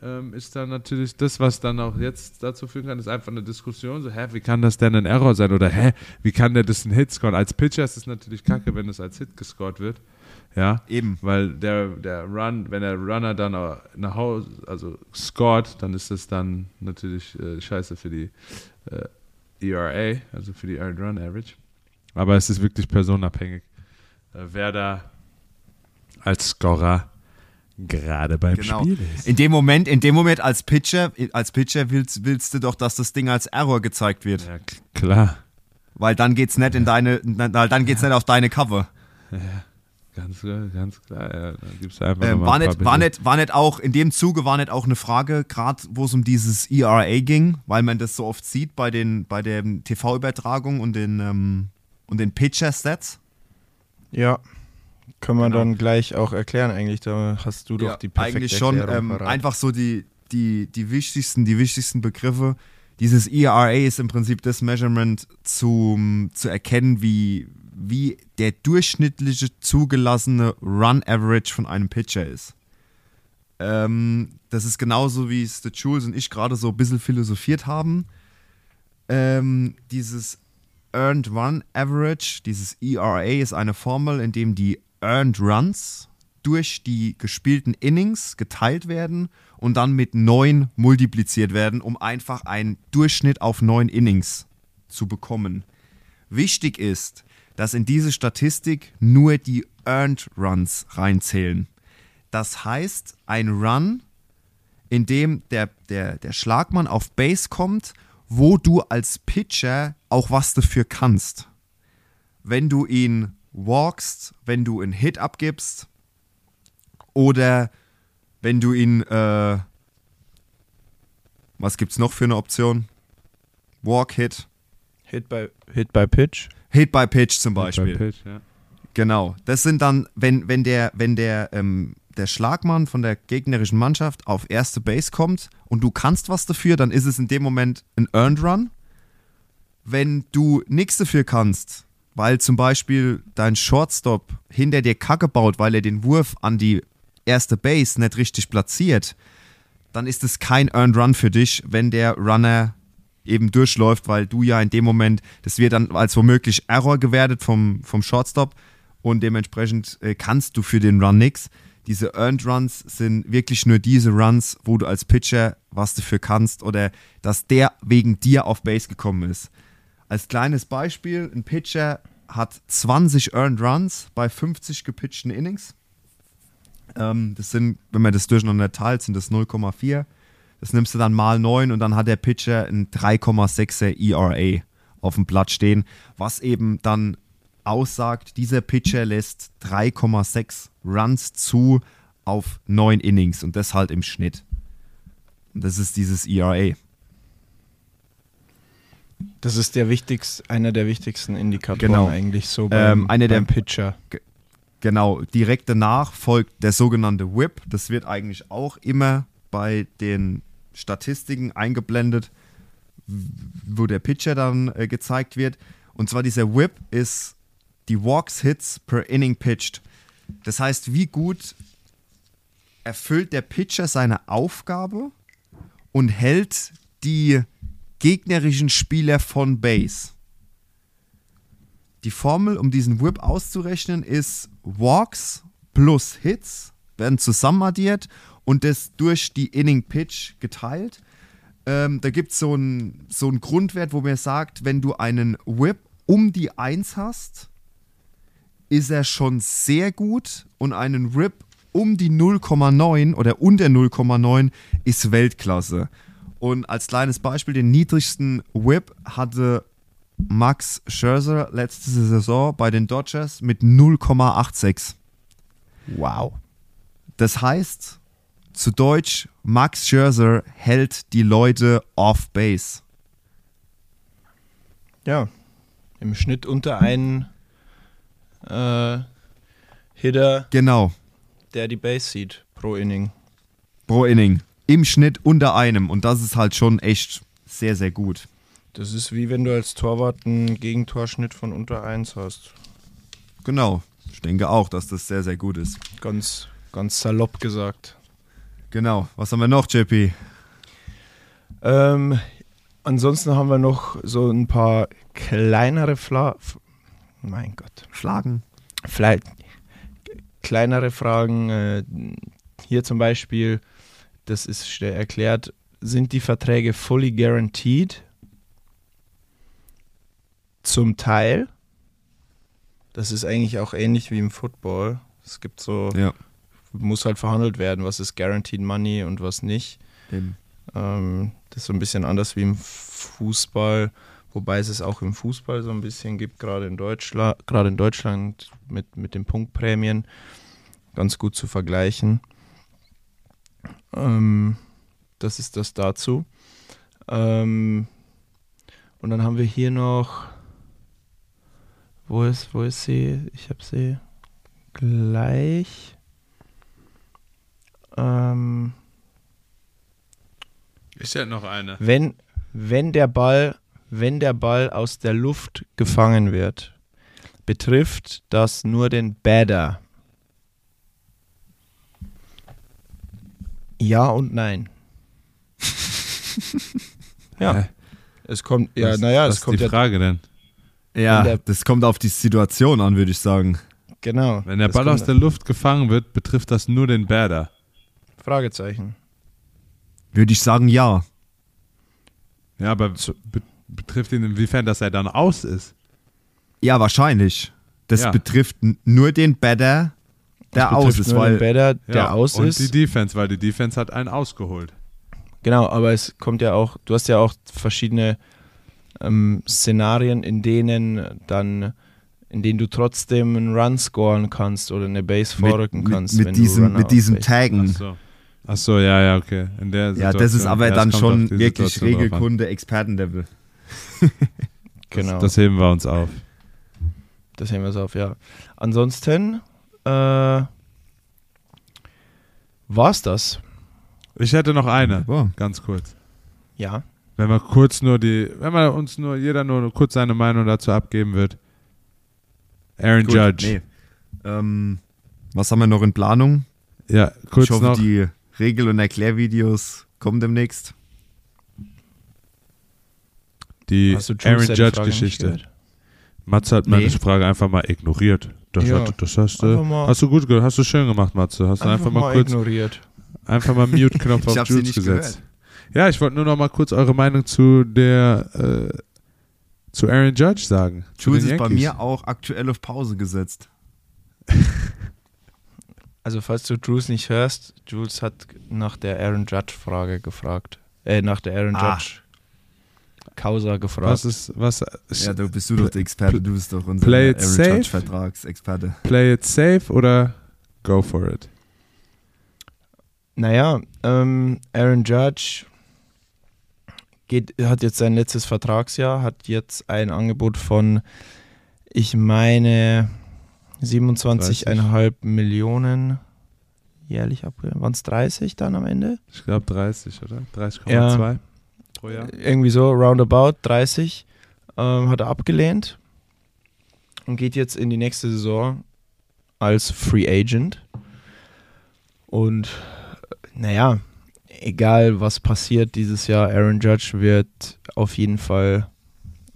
ähm, ist dann natürlich das, was dann auch jetzt dazu führen kann, ist einfach eine Diskussion. So, hä, wie kann das denn ein Error sein? Oder hä, wie kann der das ein Hit scoren? Als Pitcher ist es natürlich kacke, wenn es als Hit gescored wird. Ja, Eben. weil der, der Run, wenn der Runner dann nach Hause, also scored, dann ist das dann natürlich äh, scheiße für die äh, ERA, also für die Earned Run Average. Aber es ist wirklich personenabhängig, äh, wer da als Scorer gerade beim Genau. Spiel ist. In dem Moment, in dem Moment als Pitcher, als Pitcher willst, willst du doch, dass das Ding als Error gezeigt wird. Ja, klar. Weil dann geht's nicht in deine, dann geht's nicht auf deine Cover. Ganz, ganz klar. Ja, da gibt's einfach Ähm, war, nicht, war, nicht, war nicht auch, in dem Zuge war nicht auch eine Frage, gerade wo es um dieses ERA ging, weil man das so oft sieht bei den, bei der TV-Übertragung und den, ähm, und den Pitcher-Stats. Ja. Können wir Genau. dann gleich auch erklären, eigentlich. Da hast du doch die perfekte eigentlich schon ähm, einfach so die, die, die wichtigsten, die wichtigsten Begriffe. Dieses ERA ist im Prinzip das Measurement zum, zu erkennen, wie, wie der durchschnittliche zugelassene Run Average von einem Pitcher ist. Ähm, das ist genauso, wie es der Jules und ich gerade so ein bisschen philosophiert haben. Ähm, dieses Earned Run Average, dieses ERA, ist eine Formel, in dem die Earned Runs durch die gespielten Innings geteilt werden und dann mit 9 multipliziert werden, um einfach einen Durchschnitt auf 9 Innings zu bekommen. Wichtig ist, dass in diese Statistik nur die Earned Runs reinzählen. Das heißt, ein Run, in dem der, der, der Schlagmann auf Base kommt, wo du als Pitcher auch was dafür kannst. Wenn du ihn walkst, wenn du einen Hit abgibst oder wenn du ihn, äh, was gibt's noch für eine Option? Walk, Hit, Hit by, Hit by Pitch. Hit by Pitch zum Beispiel. Pitch, ja. Genau. Das sind dann, wenn, wenn der, wenn der, ähm, der Schlagmann von der gegnerischen Mannschaft auf erste Base kommt und du kannst was dafür, dann ist es in dem Moment ein Earned Run. Wenn du nichts dafür kannst, weil zum Beispiel dein Shortstop hinter dir Kacke baut, weil er den Wurf an die erste Base nicht richtig platziert, dann ist es kein Earned Run für dich, wenn der Runner eben durchläuft, weil du ja in dem Moment, das wird dann als womöglich Error gewertet vom, vom Shortstop und dementsprechend äh, kannst du für den Run nix. Diese Earned Runs sind wirklich nur diese Runs, wo du als Pitcher was dafür kannst oder dass der wegen dir auf Base gekommen ist. Als kleines Beispiel, ein Pitcher hat 20 Earned Runs bei 50 gepitchten Innings. Ähm, das sind, wenn man das durcheinander teilt, sind das 0,4. Das nimmst du dann mal 9 und dann hat der Pitcher ein 3,6er ERA auf dem Blatt stehen, was eben dann aussagt, dieser Pitcher lässt 3,6 Runs zu auf 9 Innings und das halt im Schnitt. Und das ist dieses ERA. Das ist der wichtigste, einer der wichtigsten Indikatoren Genau. eigentlich so beim, Ähm, einer der- beim Pitcher. Genau, direkt danach folgt der sogenannte Whip. Das wird eigentlich auch immer bei den Statistiken eingeblendet, wo der Pitcher dann äh, gezeigt wird. Und zwar dieser Whip ist die Walks Hits per Inning pitched. Das heißt, wie gut erfüllt der Pitcher seine Aufgabe und hält die gegnerischen Spieler von Base. Die Formel, um diesen Whip auszurechnen, ist Walks plus Hits werden zusammenaddiert und das durch die Inning Pitch geteilt. Ähm, da gibt so es einen so einen Grundwert, wo mir sagt, wenn du einen Whip um die 1 hast, ist er schon sehr gut und einen Whip um die 0,9 oder unter 0,9 ist Weltklasse. Und als kleines Beispiel, den niedrigsten Whip hatte Max Scherzer letzte Saison bei den Dodgers mit 0,86. Wow. Das heißt, zu Deutsch, Max Scherzer hält die Leute off base. Ja. Im Schnitt unter einen äh, Hitter, Genau, der die Base sieht pro Inning. pro Inning. Im Schnitt unter einem. Und das ist halt schon echt sehr, sehr gut. Das ist wie wenn du als Torwart einen Gegentorschnitt von unter 1 hast. Genau. Ich denke auch, dass das sehr, sehr gut ist. Ganz, ganz salopp gesagt. Genau. Was haben wir noch, JP? Ähm, ansonsten haben wir noch so ein paar kleinere Fla mein Gott. Schlagen. Vielleicht kleinere Fragen. Äh, hier zum Beispiel, das ist schnell erklärt, sind die Verträge fully guaranteed? Zum Teil. Das ist eigentlich auch ähnlich wie im Football. Es gibt so, Ja. Muss halt verhandelt werden, was ist guaranteed money und was nicht. Ähm, das ist so ein bisschen anders wie im Fußball, wobei es es auch im Fußball so ein bisschen gibt, gerade in Deutschland, gerade in Deutschland mit, mit den Punktprämien ganz gut zu vergleichen. Ähm, das ist das dazu. Ähm, und dann haben wir hier noch, wo ist, wo ist sie? Ich habe sie gleich. Ähm, Ich hätte noch eine. wenn, wenn der Ball, wenn der Ball aus der Luft gefangen wird, betrifft das nur den Batter. Ja und nein. ja. Hä? Es kommt, ja, was, naja, was es kommt ist die ja, Frage denn? Ja, der- das kommt auf die Situation an, würde ich sagen. genau. Wenn der Ball aus der Luft gefangen wird, betrifft das nur den Batter. Fragezeichen. Würde ich sagen, ja. Ja, aber be betrifft ihn inwiefern, dass er dann aus ist? Ja, wahrscheinlich. Das Ja. betrifft nur den Batter, der Das aus ist, nur den weil Batter, der ja, aus und ist. die Defense, weil die Defense hat einen ausgeholt. Genau, aber es kommt ja auch, du hast ja auch verschiedene ähm, Szenarien, in denen dann, in denen du trotzdem einen Run scoren kannst oder eine Base vorrücken mit, kannst. mit, wenn mit, diesem, mit diesem Taggen. so. Ach so, ja, ja, okay. In der Ja, das ist aber dann schon wirklich. Regelkunde, Expertenlevel. Genau, Das, das, das heben wir uns auf. heben wir so auf, ja. Ansonsten äh, war's das. Ich hätte noch eine, Wow. ganz kurz. Ja. Wenn wir kurz nur die, wenn wir uns nur, jeder nur kurz seine Meinung dazu abgeben wird. Aaron Gut, Judge. Nee. Ähm, was haben wir noch in Planung? Ja, kurz ich hoffe, noch. die Regel- und Erklärvideos kommen demnächst. Die Aaron Judge-Geschichte. gehört? Matze hat Nee. meine Frage einfach mal ignoriert. Das, Ja. hat, das hast, Einfach du, mal- hast du gut ge- hast du schön gemacht, Matze. Hast du einfach, mal, kurz ignoriert. einfach mal Mute-Knopf auf Jules nicht gesetzt. Ja, ich wollte nur noch mal kurz eure Meinung zu der äh, zu Aaron Judge sagen. Jules ist bei Yankees. mir auch aktuell auf Pause gesetzt. Also falls du Jules nicht hörst, Jules hat nach der Aaron Judge-Frage gefragt. Äh, nach der Aaron Ah. Judge Causa gefragt. Was ist, was, Ja, du bist du doch der Experte, du bist doch unser Play it Aaron safe. Judge Vertragsexperte. play it safe oder go for it? Naja, ähm, Aaron Judge geht, hat jetzt sein letztes Vertragsjahr, hat jetzt ein Angebot von, ich meine, 27,5 Millionen jährlich ab. Waren es 30 dann am Ende? Ich glaube 30, oder? 30,2 Ja. pro Jahr. Irgendwie so, roundabout 30. Ähm, hat er abgelehnt und geht jetzt in die nächste Saison als Free Agent. Und naja, egal was passiert dieses Jahr, Aaron Judge wird auf jeden Fall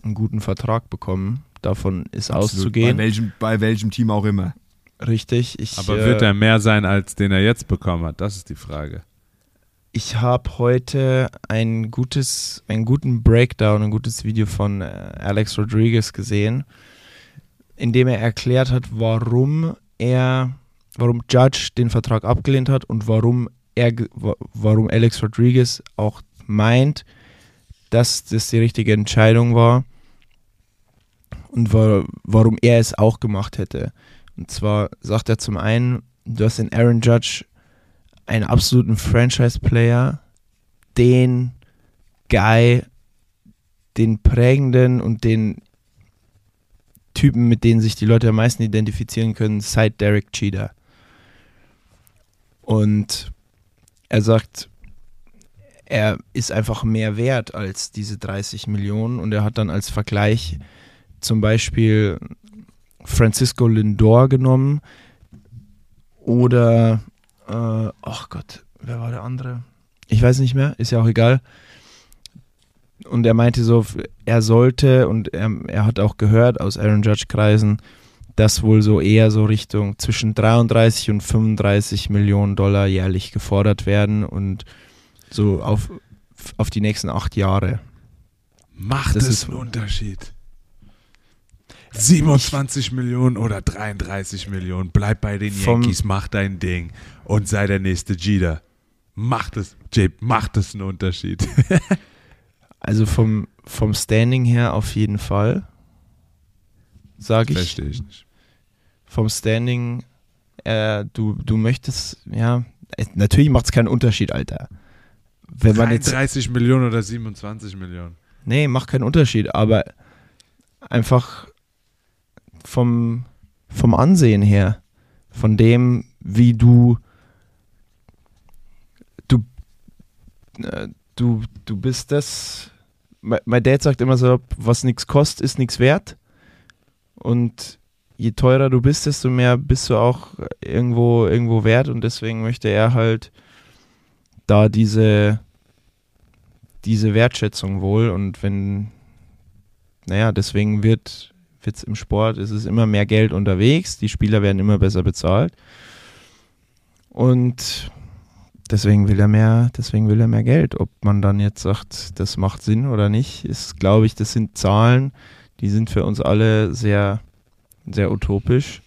einen guten Vertrag bekommen. Davon ist Absolut. auszugehen. Bei welchem, bei welchem Team auch immer. Richtig. Ich, Aber äh, wird er mehr sein, als den er jetzt bekommen hat? Das ist die Frage. Ich habe heute ein gutes, einen guten Breakdown, ein gutes Video von äh, Alex Rodriguez gesehen, in dem er erklärt hat, warum er, warum Judge den Vertrag abgelehnt hat und warum er, warum Alex Rodriguez auch meint, dass das die richtige Entscheidung war und wa warum er es auch gemacht hätte. Und zwar sagt er zum einen, du hast den Aaron Judge einen absoluten Franchise-Player, den Guy, den prägenden und den Typen, mit denen sich die Leute am meisten identifizieren können, seit Derek Cheater. Und er sagt, er ist einfach mehr wert als diese 30 Millionen und er hat dann als Vergleich zum Beispiel Francisco Lindor genommen oder äh, ach Gott, wer war der andere? Ich weiß nicht mehr, ist ja auch egal. Und er meinte so, er sollte, und er, er hat auch gehört aus Aaron Judge-Kreisen, dass wohl so eher so Richtung zwischen 33 und 35 Millionen Dollar jährlich gefordert werden und so auf, auf die nächsten acht Jahre. Macht Das es ist- einen Unterschied? 27 Millionen oder 33 Millionen. Bleib bei den Vom- Yankees, mach dein Ding und sei der nächste Jeter. Macht es, Jabe, macht es einen Unterschied. Also vom, vom Standing her auf jeden Fall, sage ich. Verstehe ich nicht. vom Standing, äh, du, du möchtest, ja, natürlich macht es keinen Unterschied, Alter. Wenn man jetzt, 33 Millionen oder 27 Millionen. nee, macht keinen Unterschied, aber einfach vom, vom Ansehen her, von dem, wie du, du, äh, du, du bist das, mein Dad sagt immer so, was nichts kostet, ist nichts wert. Und je teurer du bist, desto mehr bist du auch irgendwo, irgendwo wert. Und deswegen möchte er halt da diese, diese Wertschätzung wohl. Und wenn, naja, deswegen wird es im Sport, es ist immer mehr Geld unterwegs, die Spieler werden immer besser bezahlt und deswegen will er mehr, deswegen will er mehr Geld. Ob man dann jetzt sagt, das macht Sinn oder nicht, ist, glaube ich, das sind Zahlen, die sind für uns alle sehr, sehr utopisch.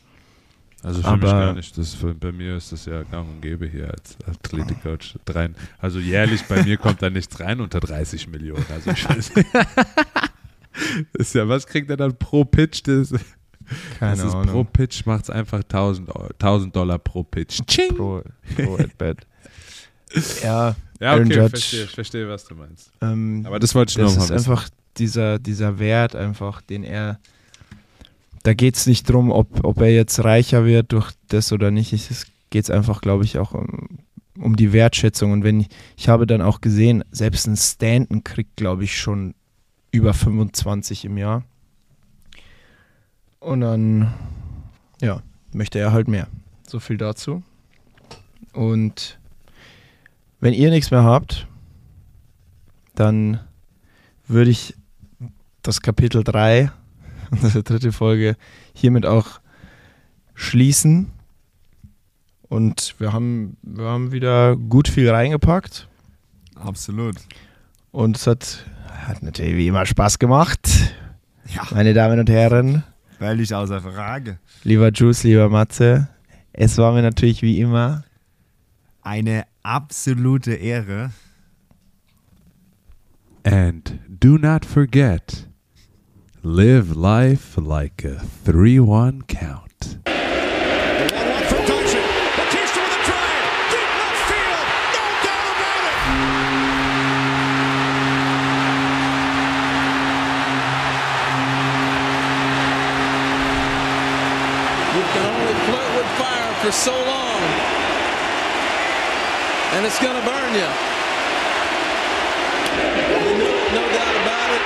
Also für mich Aber- gar nicht. Das für, bei mir ist das ja gang und gäbe hier als Athletikcoach. Rein, also jährlich bei mir kommt da nichts rein unter 30 Millionen. Also ich weiß nicht. Das ist ja, was kriegt er dann pro Pitch? Das, Keine das ist Ahnung. pro Pitch macht es einfach 1000, Eu- 1000 Dollar pro Pitch. Ching! pro, pro at bat. ja, Ja, Aaron okay, Judge. verstehe, ich verstehe, was du meinst. ähm, Aber das wollte ich nur das mal ist wissen. einfach dieser, dieser Wert, einfach, den er. Da geht es nicht drum, ob, ob er jetzt reicher wird durch das oder nicht. Es geht einfach, glaube ich, auch um, um die Wertschätzung. Und wenn ich, ich habe dann auch gesehen, selbst ein Stanton kriegt, glaube ich, schon über 25 im Jahr. Und dann, ja, möchte er halt mehr. So viel dazu. Und wenn ihr nichts mehr habt, dann würde ich das Kapitel 3, unsere dritte Folge, hiermit auch schließen. Und wir haben, wir haben wieder gut viel reingepackt. Absolut. Und es hat, hat natürlich wie immer Spaß gemacht. Ja. Meine Damen und Herren, Völlig außer Frage. lieber Juice, lieber Matze, Es war mir natürlich wie immer Eine absolute Ehre. And do not forget, live life like a 3 1 count. For so long. And it's going to burn you. No doubt about it.